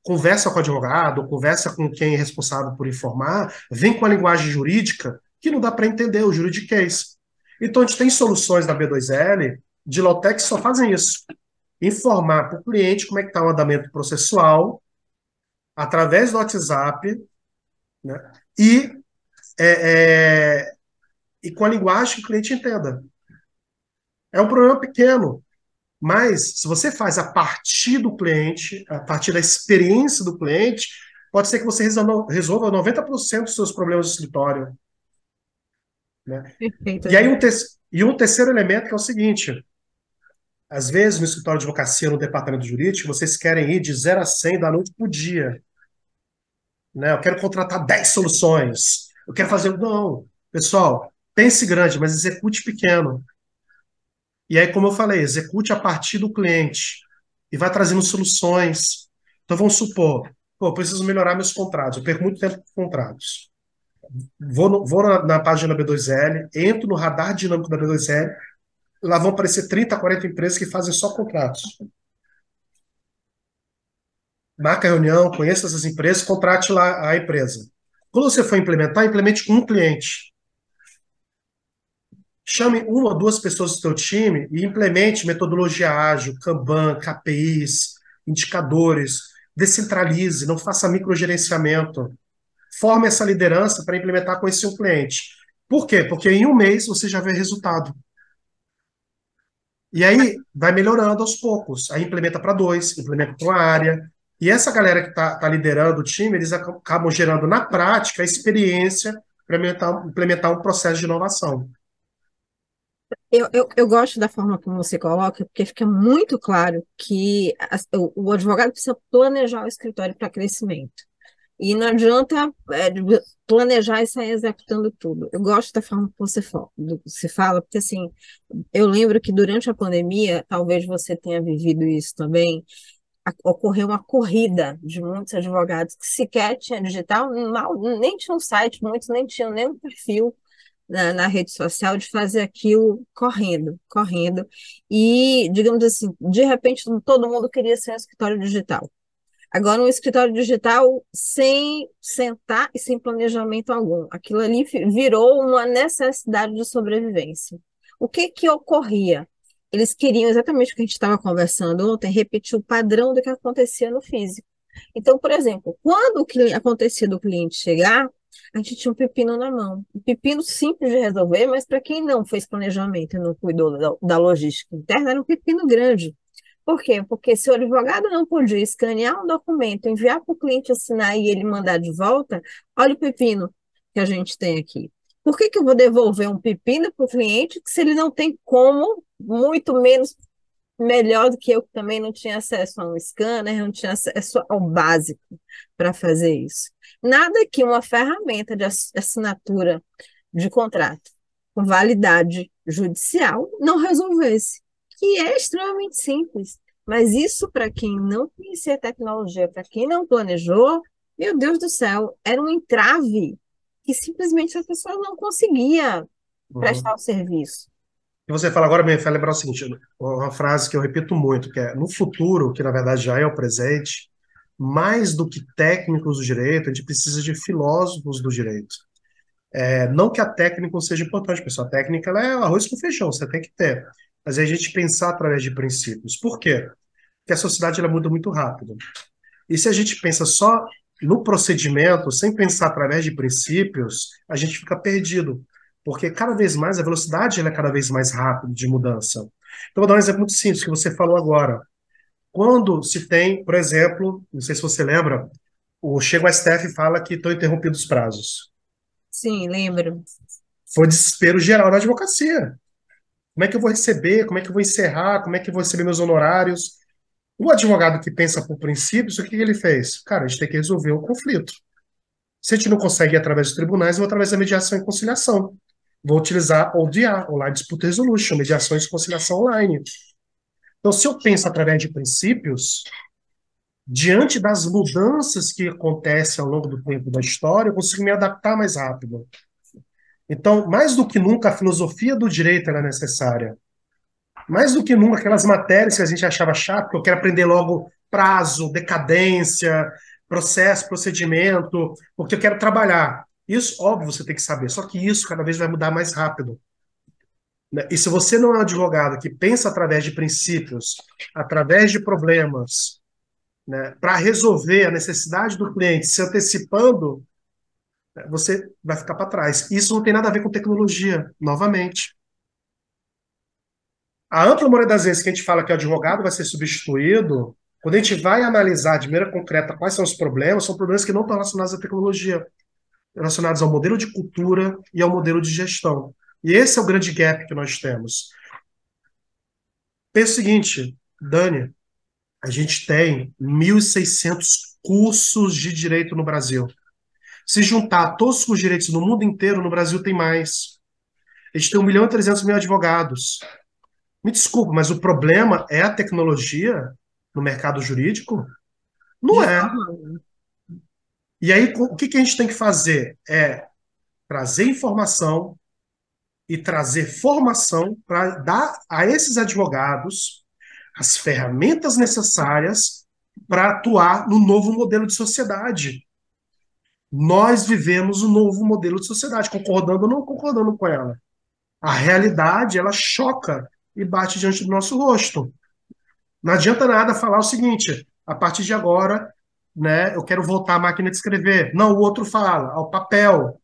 conversa com o advogado, conversa com quem é responsável por informar, vem com a linguagem jurídica que não dá para entender o juridiquês. Então, a gente tem soluções da B2L de Lotec que só fazem isso. Informar para o cliente como é que está o andamento processual, através do WhatsApp, né? E, é, é, e com a linguagem que o cliente entenda. É um problema pequeno, mas se você faz a partir do cliente, a partir da experiência do cliente, pode ser que você resolva 90% dos seus problemas de escritório. Né? Perfeito. E aí um, e um terceiro elemento que é o seguinte, às vezes, no escritório de advocacia, no departamento jurídico, vocês querem ir de 0 a 100 da noite para o dia. Né? Eu quero contratar 10 soluções. Eu quero fazer. Não. Pessoal, pense grande, mas execute pequeno. E aí, como eu falei, execute a partir do cliente e vai trazendo soluções. Então, vamos supor, pô, eu preciso melhorar meus contratos. Eu perco muito tempo com contratos. Vou, no, vou na, na página B2L, entro no radar dinâmico da B2L, lá vão aparecer 30, 40 empresas que fazem só contratos. Marca a reunião, conheça essas empresas, contrate lá a empresa. Quando você for implementar, implemente com um cliente. Chame uma ou duas pessoas do seu time e implemente metodologia ágil, Kanban, KPIs, indicadores, descentralize, não faça microgerenciamento. Forme essa liderança para implementar com esse um cliente. Por quê? Porque em um mês você já vê resultado. E aí vai melhorando aos poucos. Aí implementa para dois, implementa para uma área. E essa galera que está tá liderando o time, eles acabam gerando na prática a experiência para implementar, implementar um processo de inovação. Eu, eu, eu, gosto da forma como você coloca, porque fica muito claro que o, o advogado precisa planejar o escritório para crescimento. E não adianta é, planejar e sair executando tudo. Eu gosto da forma que você fala, você fala, porque assim, eu lembro que durante a pandemia, talvez você tenha vivido isso também, ocorreu uma corrida de muitos advogados que sequer tinha digital, mal, nem tinha um site, muitos nem tinham nem um perfil na, na, rede social de fazer aquilo correndo, correndo. E, digamos assim, de repente todo mundo queria ser um escritório digital. Agora, um escritório digital sem sentar e sem planejamento algum. Aquilo ali virou uma necessidade de sobrevivência. O que que ocorria? Eles queriam exatamente o que a gente estava conversando ontem, repetir o padrão do que acontecia no físico. Então, por exemplo, quando o cliente, acontecia do cliente chegar, a gente tinha um pepino na mão. Um pepino simples de resolver, mas para quem não fez planejamento e não cuidou da, da logística interna, era um pepino grande. Por quê? Porque se o advogado não podia escanear um documento, enviar para o cliente assinar e ele mandar de volta, olha o pepino que a gente tem aqui. Por que, que eu vou devolver um pepino para o cliente se ele não tem como, muito menos melhor do que eu, que também não tinha acesso a um scanner, não tinha acesso ao básico para fazer isso. Nada que uma ferramenta de assinatura de contrato com validade judicial não resolvesse que é extremamente simples. Mas isso, para quem não conhecia tecnologia, para quem não planejou, meu Deus do céu, era um entrave que simplesmente a pessoa não conseguia uhum. prestar o serviço. E você fala agora, me faz lembrar o seguinte, uma frase que eu repito muito, que é, no futuro, que na verdade já é o presente, mais do que técnicos do direito, a gente precisa de filósofos do direito. É, não que a técnica não seja importante, pessoal, a técnica é arroz com feijão, você tem que ter mas é a gente pensar através de princípios. Por quê? Porque a sociedade ela muda muito rápido. E se a gente pensa só no procedimento, sem pensar através de princípios, a gente fica perdido. Porque cada vez mais a velocidade é cada vez mais rápida de mudança. Então, vou dar um exemplo muito simples que você falou agora. Quando se tem, por exemplo, não sei se você lembra, o chega o STF e fala que estão interrompidos os prazos. Sim, lembro. Foi desespero geral na advocacia. Como é que eu vou receber? Como é que eu vou encerrar? Como é que eu vou receber meus honorários? O advogado que pensa por princípios, o que ele fez? Cara, a gente tem que resolver o conflito. Se a gente não consegue ir através dos tribunais, eu vou através da mediação e conciliação. Vou utilizar ODA, Online Dispute Resolution, mediações e conciliação online. Então, se eu penso através de princípios, diante das mudanças que acontecem ao longo do tempo da história, eu consigo me adaptar mais rápido. Então, mais do que nunca, a filosofia do direito era necessária. Mais do que nunca, aquelas matérias que a gente achava chato, que eu quero aprender logo prazo, decadência, processo, procedimento, porque eu quero trabalhar. Isso, óbvio, você tem que saber, só que isso cada vez vai mudar mais rápido. Né? E se você não é um advogado que pensa através de princípios, através de problemas, né, para resolver a necessidade do cliente se antecipando, né, você vai ficar para trás. Isso não tem nada a ver com tecnologia, novamente. A ampla maioria das vezes que a gente fala que o advogado vai ser substituído, quando a gente vai analisar de maneira concreta quais são os problemas, são problemas que não estão relacionados à tecnologia, relacionados ao modelo de cultura e ao modelo de gestão. E esse é o grande gap que nós temos. Pensa o seguinte, Dani, a gente tem 1.600 cursos de direito no Brasil. Se juntar todos os direitos no mundo inteiro, no Brasil tem mais. A gente tem 1 milhão e 300 mil advogados. Me desculpa, mas o problema é a tecnologia no mercado jurídico? Não é. E aí, o que, que a gente tem que fazer? É trazer informação e trazer formação para dar a esses advogados as ferramentas necessárias para atuar no novo modelo de sociedade. Nós vivemos um novo modelo de sociedade, concordando ou não concordando com ela. A realidade, ela choca e bate diante do nosso rosto. Não adianta nada falar o seguinte: a partir de agora, né, eu quero voltar à máquina de escrever. Não, o outro fala, ao papel.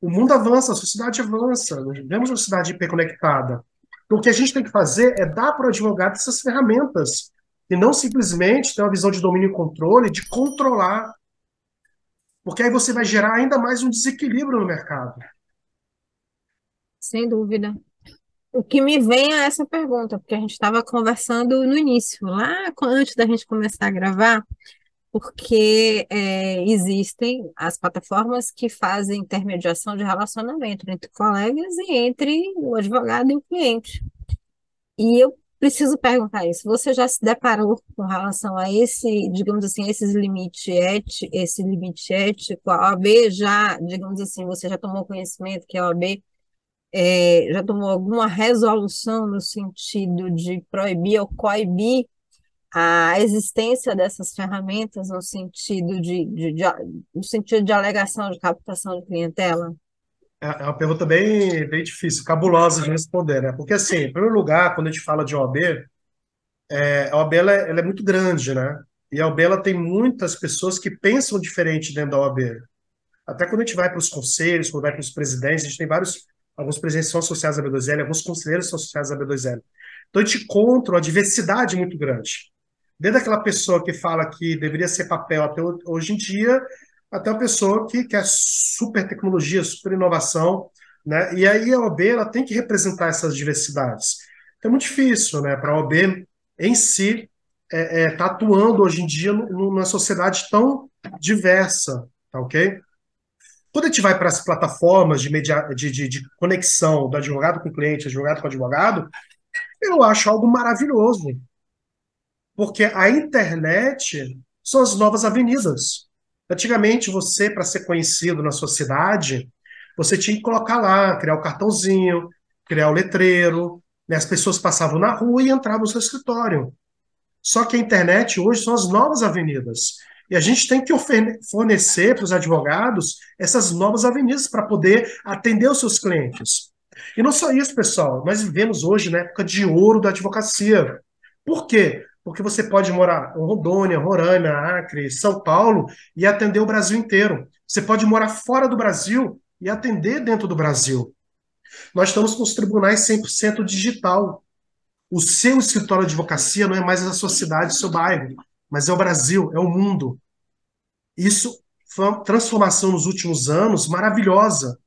O mundo avança, a sociedade avança, nós vivemos uma sociedade hiperconectada. Então, o que a gente tem que fazer é dar para o advogado essas ferramentas, e não simplesmente ter uma visão de domínio e controle, de controlar. Porque aí você vai gerar ainda mais um desequilíbrio no mercado. Sem dúvida. O que me vem é essa pergunta, porque a gente estava conversando no início, lá antes da gente começar a gravar, porque é, existem as plataformas que fazem intermediação de relacionamento entre colegas e entre o advogado e o cliente. E eu preciso perguntar isso. Você já se deparou com relação a esse, digamos assim, esses limite ético, esse limite ético? A OAB já, digamos assim, você já tomou conhecimento que a OAB é, já tomou alguma resolução no sentido de proibir ou coibir a existência dessas ferramentas no sentido de, de, de, no sentido de alegação de captação de clientela? É, é uma pergunta bem, bem difícil, cabulosa de responder, né? Porque, assim, em primeiro lugar, quando a gente fala de OAB, é, a OAB ela é, ela é, muito grande, né? E a OAB ela tem muitas pessoas que pensam diferente dentro da OAB. Até quando a gente vai para os conselhos, quando vai para os presidentes, a gente tem vários alguns presidentes são associados à B2L, alguns conselheiros são associados à B2L. Então, a gente encontra uma diversidade muito grande. Desde aquela pessoa que fala que deveria ser papel até hoje em dia, até uma pessoa que quer super tecnologia, super inovação, né? E aí a OB ela tem que representar essas diversidades. Então é muito difícil, né, para a OB em si é, é, tá atuando hoje em dia numa sociedade tão diversa, tá ok? Quando a gente vai para as plataformas de, media, de, de, de, conexão do advogado com o cliente, advogado com advogado, eu acho algo maravilhoso. Porque a internet são as novas avenidas. Antigamente, você, para ser conhecido na sociedade, você tinha que colocar lá, criar o cartãozinho, criar o letreiro, né? as pessoas passavam na rua e entravam no seu escritório. Só que a internet hoje são as novas avenidas. E a gente tem que fornecer para os advogados essas novas avenidas para poder atender os seus clientes. E não só isso, pessoal, nós vivemos hoje na época de ouro da advocacia. Por quê? Porque você pode morar em Rondônia, Roraima, Acre, São Paulo e atender o Brasil inteiro. Você pode morar fora do Brasil e atender dentro do Brasil. Nós estamos com os tribunais 100% digital. O seu escritório de advocacia não é mais a sua cidade, seu bairro, mas é o Brasil, é o mundo. Isso foi uma transformação nos últimos anos maravilhosa.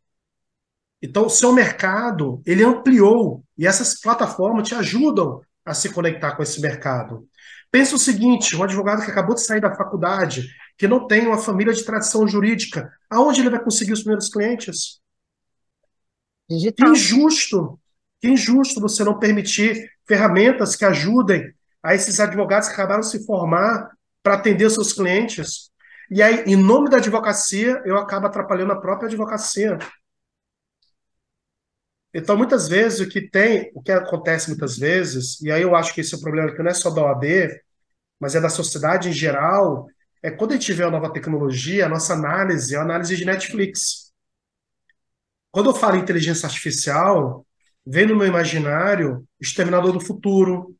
Então, o seu mercado, ele ampliou e essas plataformas te ajudam a se conectar com esse mercado. Pensa o seguinte, um advogado que acabou de sair da faculdade, que não tem uma família de tradição jurídica, aonde ele vai conseguir os primeiros clientes? Digital. Que injusto, que injusto você não permitir ferramentas que ajudem a esses advogados que acabaram se formar para atender os seus clientes. E aí, em nome da advocacia, eu acabo atrapalhando a própria advocacia. Então, muitas vezes, o que tem, o que acontece muitas vezes, e aí eu acho que esse é o problema que não é só da OAB, mas é da sociedade em geral, é quando a gente vê a nova tecnologia, a nossa análise é a análise de Netflix. Quando eu falo em inteligência artificial, vem no meu imaginário Exterminador do Futuro,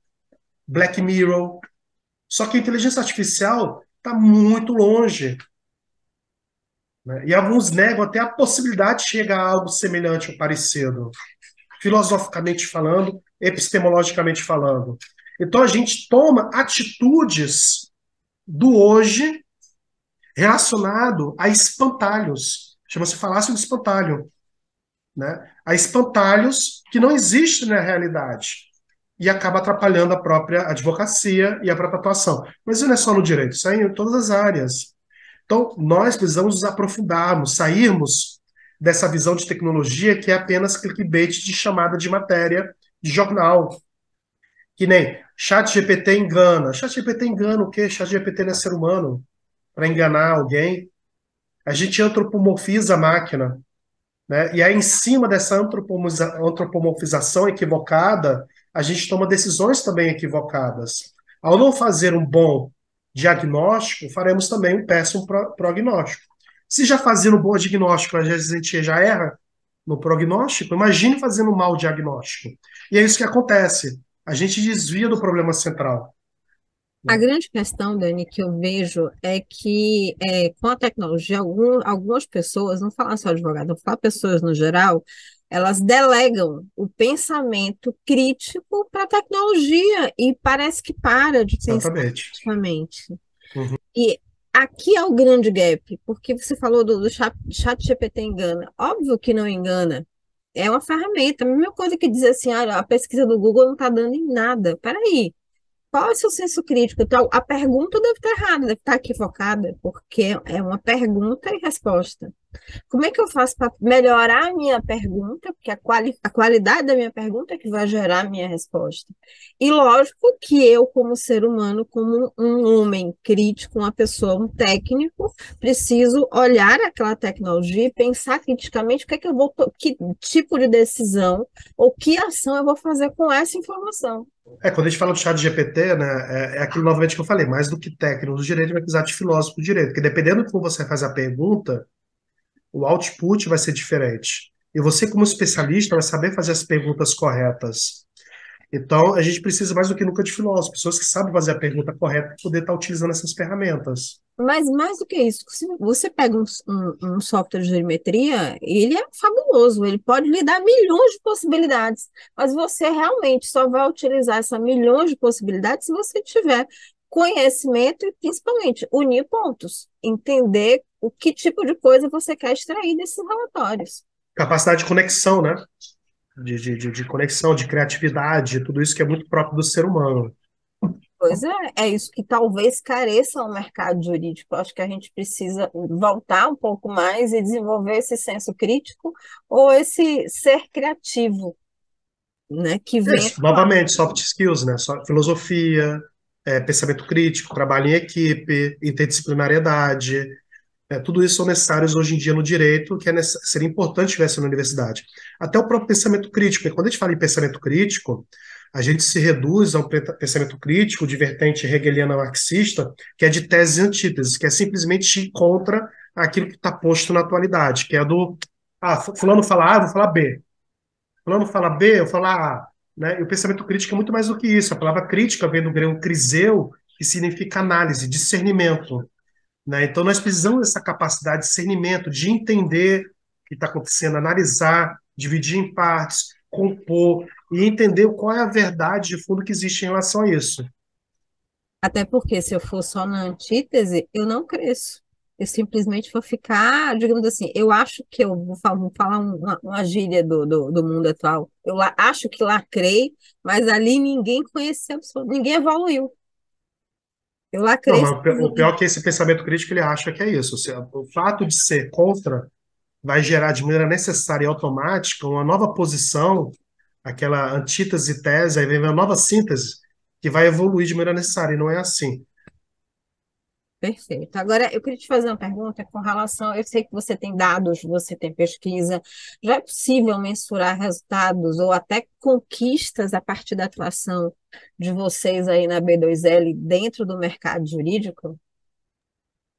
Black Mirror, Só que a inteligência artificial está muito longe. Né? E alguns negam até a possibilidade de chegar a algo semelhante ou parecido, filosoficamente falando, epistemologicamente falando. Então a gente toma atitudes do hoje relacionado a espantalhos. Chama-se falácia do espantalho. Né? A espantalhos que não existem na realidade e acaba atrapalhando a própria advocacia e a própria atuação. Mas isso não é só no direito, isso é em todas as áreas. Então, nós precisamos nos aprofundarmos, sairmos dessa visão de tecnologia que é apenas clickbait de chamada de matéria de jornal. Que nem chat GPT engana. Chat GPT engana o quê? Chat GPT não é ser humano para enganar alguém. A gente antropomorfiza a máquina. Né? E aí, em cima dessa antropomorfização equivocada, a gente toma decisões também equivocadas. Ao não fazer um bom diagnóstico, faremos também um péssimo prognóstico. Se já fazendo um bom diagnóstico, às vezes a gente já erra no prognóstico, imagine fazendo um mau diagnóstico. E é isso que acontece. A gente desvia do problema central. A grande questão, Dani, que eu vejo é que é, com a tecnologia, algum, algumas pessoas, não falar só advogado, não falar pessoas no geral, elas delegam o pensamento crítico para a tecnologia e parece que para de pensar criticamente. Uhum. E aqui é o grande gap, porque você falou do, do chat, chat GPT engana. Óbvio que não engana. É uma ferramenta. A mesma coisa que dizer assim, ah, a pesquisa do Google não está dando em nada. Peraí, qual é o seu senso crítico? Então, a pergunta deve estar errada, deve estar equivocada, porque é uma pergunta e resposta. Como é que eu faço para melhorar a minha pergunta? Porque a, quali a qualidade da minha pergunta é que vai gerar a minha resposta. E lógico que eu, como ser humano, como um homem crítico, uma pessoa, um técnico, preciso olhar aquela tecnologia e pensar criticamente o que é que eu vou, que tipo de decisão ou que ação eu vou fazer com essa informação. É, quando a gente fala do chat GPT, né, é, é aquilo novamente que eu falei, mais do que técnico do direito, vai precisar de filósofo do direito, porque dependendo de como você faz a pergunta, o output vai ser diferente. E você, como especialista, vai saber fazer as perguntas corretas. Então, a gente precisa mais do que nunca de filósofos, pessoas que sabem fazer a pergunta correta para poder estar utilizando essas ferramentas. Mas mais do que isso, se você pega um, um, um, software de geometria, ele é fabuloso, ele pode lhe dar milhões de possibilidades, mas você realmente só vai utilizar essa milhões de possibilidades se você tiver conhecimento e principalmente unir pontos, entender o que tipo de coisa você quer extrair desses relatórios. Capacidade de conexão, né? De, de, de conexão, de criatividade, tudo isso que é muito próprio do ser humano. Pois é, é isso que talvez careça ao mercado jurídico. Acho que a gente precisa voltar um pouco mais e desenvolver esse senso crítico ou esse ser criativo, né? Que vem. Isso, novamente, soft skills, né? Filosofia, é, pensamento crítico, trabalho em equipe, interdisciplinariedade. É, tudo isso são necessários hoje em dia no direito, que é seria importante tivesse na universidade. Até o próprio pensamento crítico, porque quando a gente fala em pensamento crítico, a gente se reduz a um pensamento crítico de vertente hegeliana marxista, que é de tese e antítese, que é simplesmente contra aquilo que está posto na atualidade, que é do ah, fulano fala A, eu vou falar B. Fulano fala B, eu falo A. Né? E o pensamento crítico é muito mais do que isso. A palavra crítica vem do grego criseu, que significa análise, discernimento. Né? Então, nós precisamos dessa capacidade de discernimento, de entender o que está acontecendo, analisar, dividir em partes, compor e entender qual é a verdade de fundo que existe em relação a isso. Até porque, se eu for só na antítese, eu não cresço. Eu simplesmente vou ficar, digamos assim, eu acho que eu vou falar, vou falar uma, uma gíria do, do, do, mundo atual. Eu acho que lacrei, mas ali ninguém conheceu, ninguém evoluiu. Eu lacrei. Não, o pior é que esse pensamento crítico ele acha que é isso. O fato de ser contra vai gerar de maneira necessária e automática uma nova posição, aquela antítese tese, aí vem uma nova síntese que vai evoluir de maneira necessária, e não é assim. Perfeito. Agora, eu queria te fazer uma pergunta com relação. Eu sei que você tem dados, você tem pesquisa. Já é possível mensurar resultados ou até conquistas a partir da atuação de vocês aí na B2L dentro do mercado jurídico?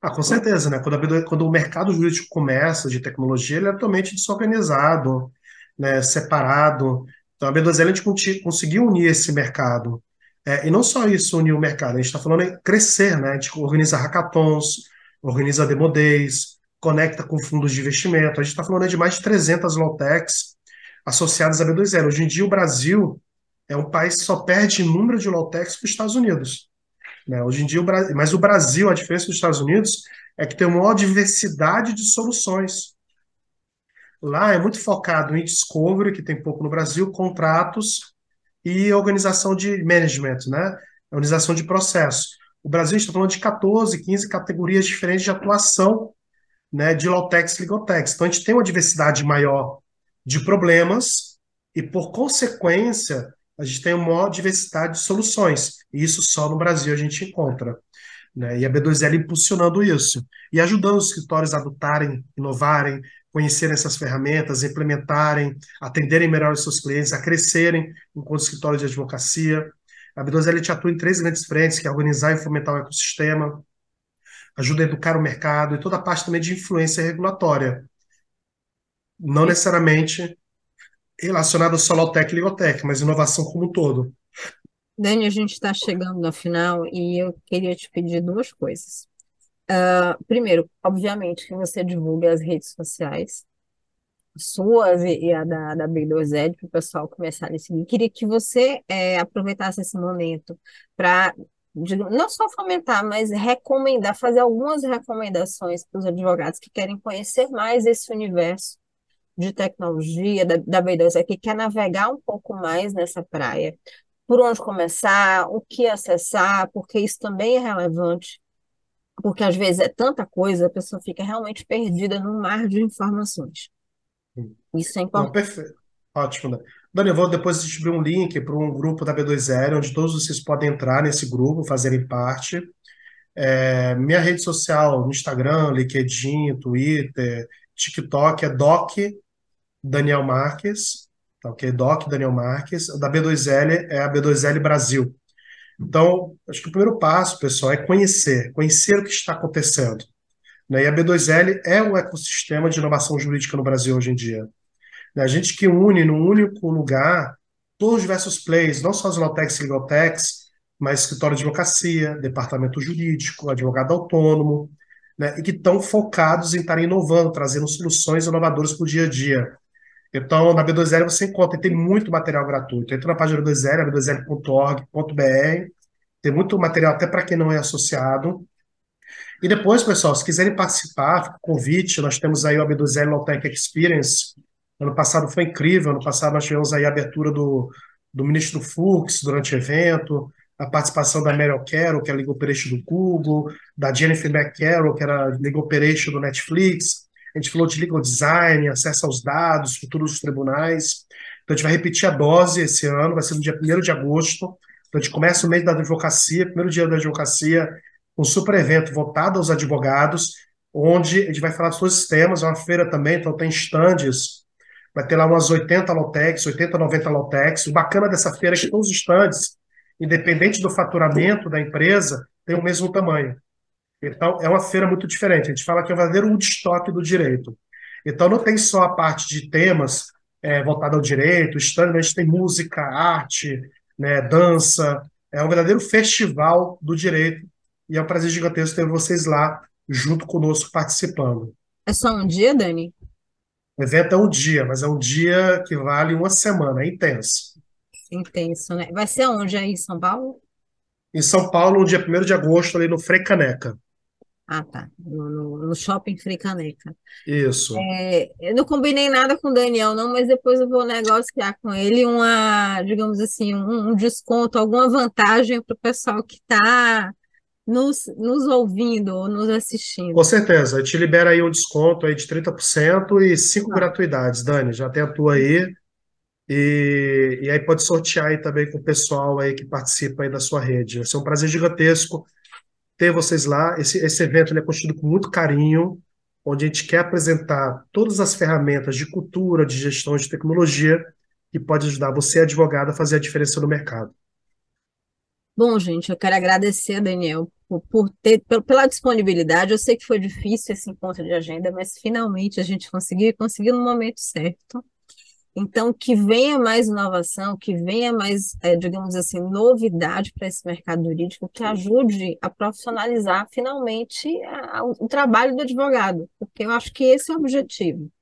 Ah, com certeza, né? Quando, B2, quando o mercado jurídico começa de tecnologia, ele é totalmente desorganizado, né? separado. Então, a B2L a gente conseguiu unir esse mercado. É, e não só isso unir o mercado, a gente está falando em crescer, né? A gente organiza hackathons, organiza demo days, conecta com fundos de investimento. A gente está falando de mais de 300 low-techs associadas à B2L. Hoje em dia, o Brasil é um país que só perde número de low-techs para os Estados Unidos. Né? Hoje em dia, o mas o Brasil, a diferença dos Estados Unidos, é que tem uma maior diversidade de soluções. Lá é muito focado em discovery, que tem pouco no Brasil, contratos e organização de management, né? Organização de processo. O Brasil está falando de 14, 15 categorias diferentes de atuação né, de Lautex e Ligotex. Então, a gente tem uma diversidade maior de problemas e, por consequência, a gente tem uma maior diversidade de soluções. E isso só no Brasil a gente encontra. Né? E a B2L impulsionando isso. E ajudando os escritórios a adotarem, inovarem, conhecerem essas ferramentas, implementarem, atenderem melhor os seus clientes, a crescerem enquanto escritório de advocacia. A B2L te atua em três grandes frentes, que é organizar e fomentar o ecossistema, ajuda a educar o mercado e toda a parte também de influência regulatória. Não necessariamente relacionada só ao tech e Ligotech, mas inovação como um todo. Dani, a gente está chegando no final e eu queria te pedir duas coisas. Uh, primeiro, obviamente, que você divulgue as redes sociais, suas e, a da, da B2Ed, para o pessoal começar a seguir. Queria que você é, aproveitasse esse momento para não só fomentar, mas recomendar, fazer algumas recomendações para os advogados que querem conhecer mais esse universo de tecnologia da, da B2, que quer navegar um pouco mais nessa praia. Por onde começar, o que acessar, porque isso também é relevante, porque às vezes é tanta coisa, a pessoa fica realmente perdida no mar de informações. Isso é importante. Não, perfeito. Ótimo. Dani, eu vou depois distribuir um link para um grupo da B2L, onde todos vocês podem entrar nesse grupo, fazerem parte. É, minha rede social, no Instagram, LinkedIn, Twitter, TikTok é Doc Daniel Marques, tá ok? Doc Daniel Marques. Da B2L é a B2L Brasil. Então, acho que o primeiro passo, pessoal, é conhecer, conhecer o que está acontecendo. Né? E a B2L é um ecossistema de inovação jurídica no Brasil hoje em dia. Né? A gente que une num único lugar todos os diversos players, não só as Lotex e Legaltex, mas escritório de advocacia, departamento jurídico, advogado autônomo, né? e que estão focados em estar inovando, trazendo soluções inovadoras para o dia a dia. Então, na B2L você encontra, tem muito material gratuito. Entra na página B2L, b2l.org.br, tem muito material até para quem não é associado. E depois, pessoal, se quiserem participar, fica o convite, nós temos aí o B2L Lowtech Experience, Ano passado foi incrível, ano passado nós tivemos aí a abertura do, do ministro Fux durante o evento, a participação da Meryl Carroll, que é a Legal Operation do Google, da Jennifer McCarroll, que era a Legal Operation do Netflix. A gente falou de legal design, acesso aos dados, futuro dos tribunais. Então a gente vai repetir a dose esse ano, vai ser no dia 1 de agosto. Então a gente começa o mês da advocacia, primeiro dia da advocacia, um super evento voltado aos advogados, onde a gente vai falar todos os temas, é uma feira também, então tem estandes vai ter lá umas 80 Lotex, 80, 90 Lotex. O bacana dessa feira é que todos os estandes, independente do faturamento da empresa, tem o mesmo tamanho. Então, é uma feira muito diferente. A gente fala que é o verdadeiro Woodstock do direito. Então, não tem só a parte de temas é, voltada ao direito, stand, a gente tem música, arte, né, dança. É um verdadeiro festival do direito. E é um prazer gigantesco ter vocês lá, junto conosco, participando. É só um dia, Dani? O evento é um dia, mas é um dia que vale uma semana, é intenso. Intenso, né? Vai ser onde aí, em São Paulo? Em São Paulo, no dia 1 de agosto, ali no Caneca. Ah, tá. No, no, shopping Caneca. Isso. É, eu não combinei nada com o Daniel, não, mas depois eu vou negociar com ele uma, digamos assim, um, um desconto, alguma vantagem para o pessoal que está nos, nos ouvindo ou nos assistindo. Com certeza, gente libera aí um desconto aí de 30% e cinco ah. gratuidades, Dani, já tem a tua aí. E, e aí pode sortear aí também com o pessoal aí que participa aí da sua rede. Vai ser um prazer gigantesco ter vocês lá. Esse, esse evento é construído com muito carinho, onde a gente quer apresentar todas as ferramentas de cultura, de gestão de tecnologia que pode ajudar você, advogado, a fazer a diferença no mercado. Bom, gente, eu quero agradecer, Daniel, por, por ter, pela disponibilidade. Eu sei que foi difícil esse encontro de agenda, mas finalmente a gente conseguiu conseguiu no momento certo. Então, que venha mais inovação, que venha mais, é, digamos assim, novidade para esse mercado jurídico, que ajude a profissionalizar finalmente a, a, o trabalho do advogado, porque eu acho que esse é o objetivo.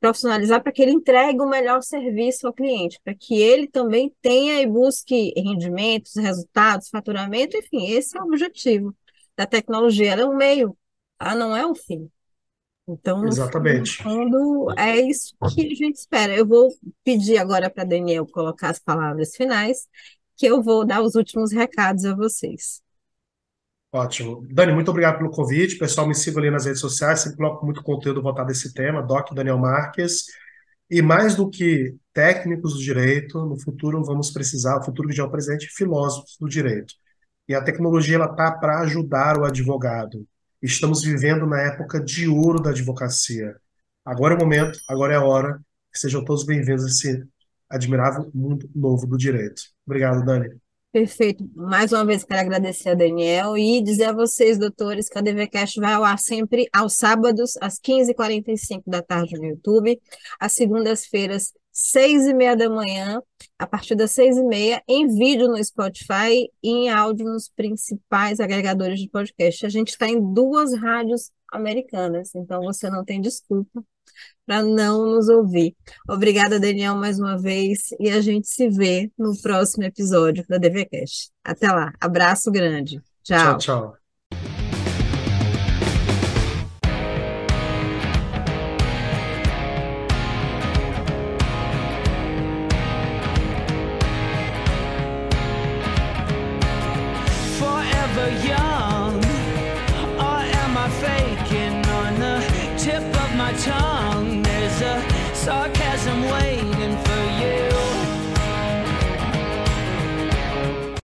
Profissionalizar para que ele entregue o melhor serviço ao cliente, para que ele também tenha e busque rendimentos, resultados, faturamento, enfim, esse é o objetivo da tecnologia. Ela é um meio, ela não é o fim. Então, no Exatamente. fundo, é isso que a gente espera. Eu vou pedir agora para Daniel colocar as palavras finais, que eu vou dar os últimos recados a vocês. Ótimo. Dani, muito obrigado pelo convite. Pessoal, me sigam ali nas redes sociais, sempre coloco muito conteúdo voltado a esse tema, Doc Daniel Marques. E mais do que técnicos do direito, no futuro vamos precisar, o futuro que já é o presente, filósofos do direito. E a tecnologia ela tá para ajudar o advogado. Estamos vivendo na época de ouro da advocacia. Agora é o momento, agora é a hora. Sejam todos bem-vindos a esse admirável mundo novo do direito. Obrigado, Dani. Perfeito. Mais uma vez quero agradecer a Daniel e dizer a vocês, doutores, que a DVCast vai ao ar sempre aos sábados, às 15h45 da tarde no YouTube, às segundas-feiras, seis e meia da manhã, a partir das seis e meia, em vídeo no Spotify e em áudio nos principais agregadores de podcast. A gente está em duas rádios americanas, então você não tem desculpa para não nos ouvir. Obrigada, Daniel, mais uma vez, e a gente se vê no próximo episódio da DVCast. Até lá, abraço grande. Tchau, tchau. tchau.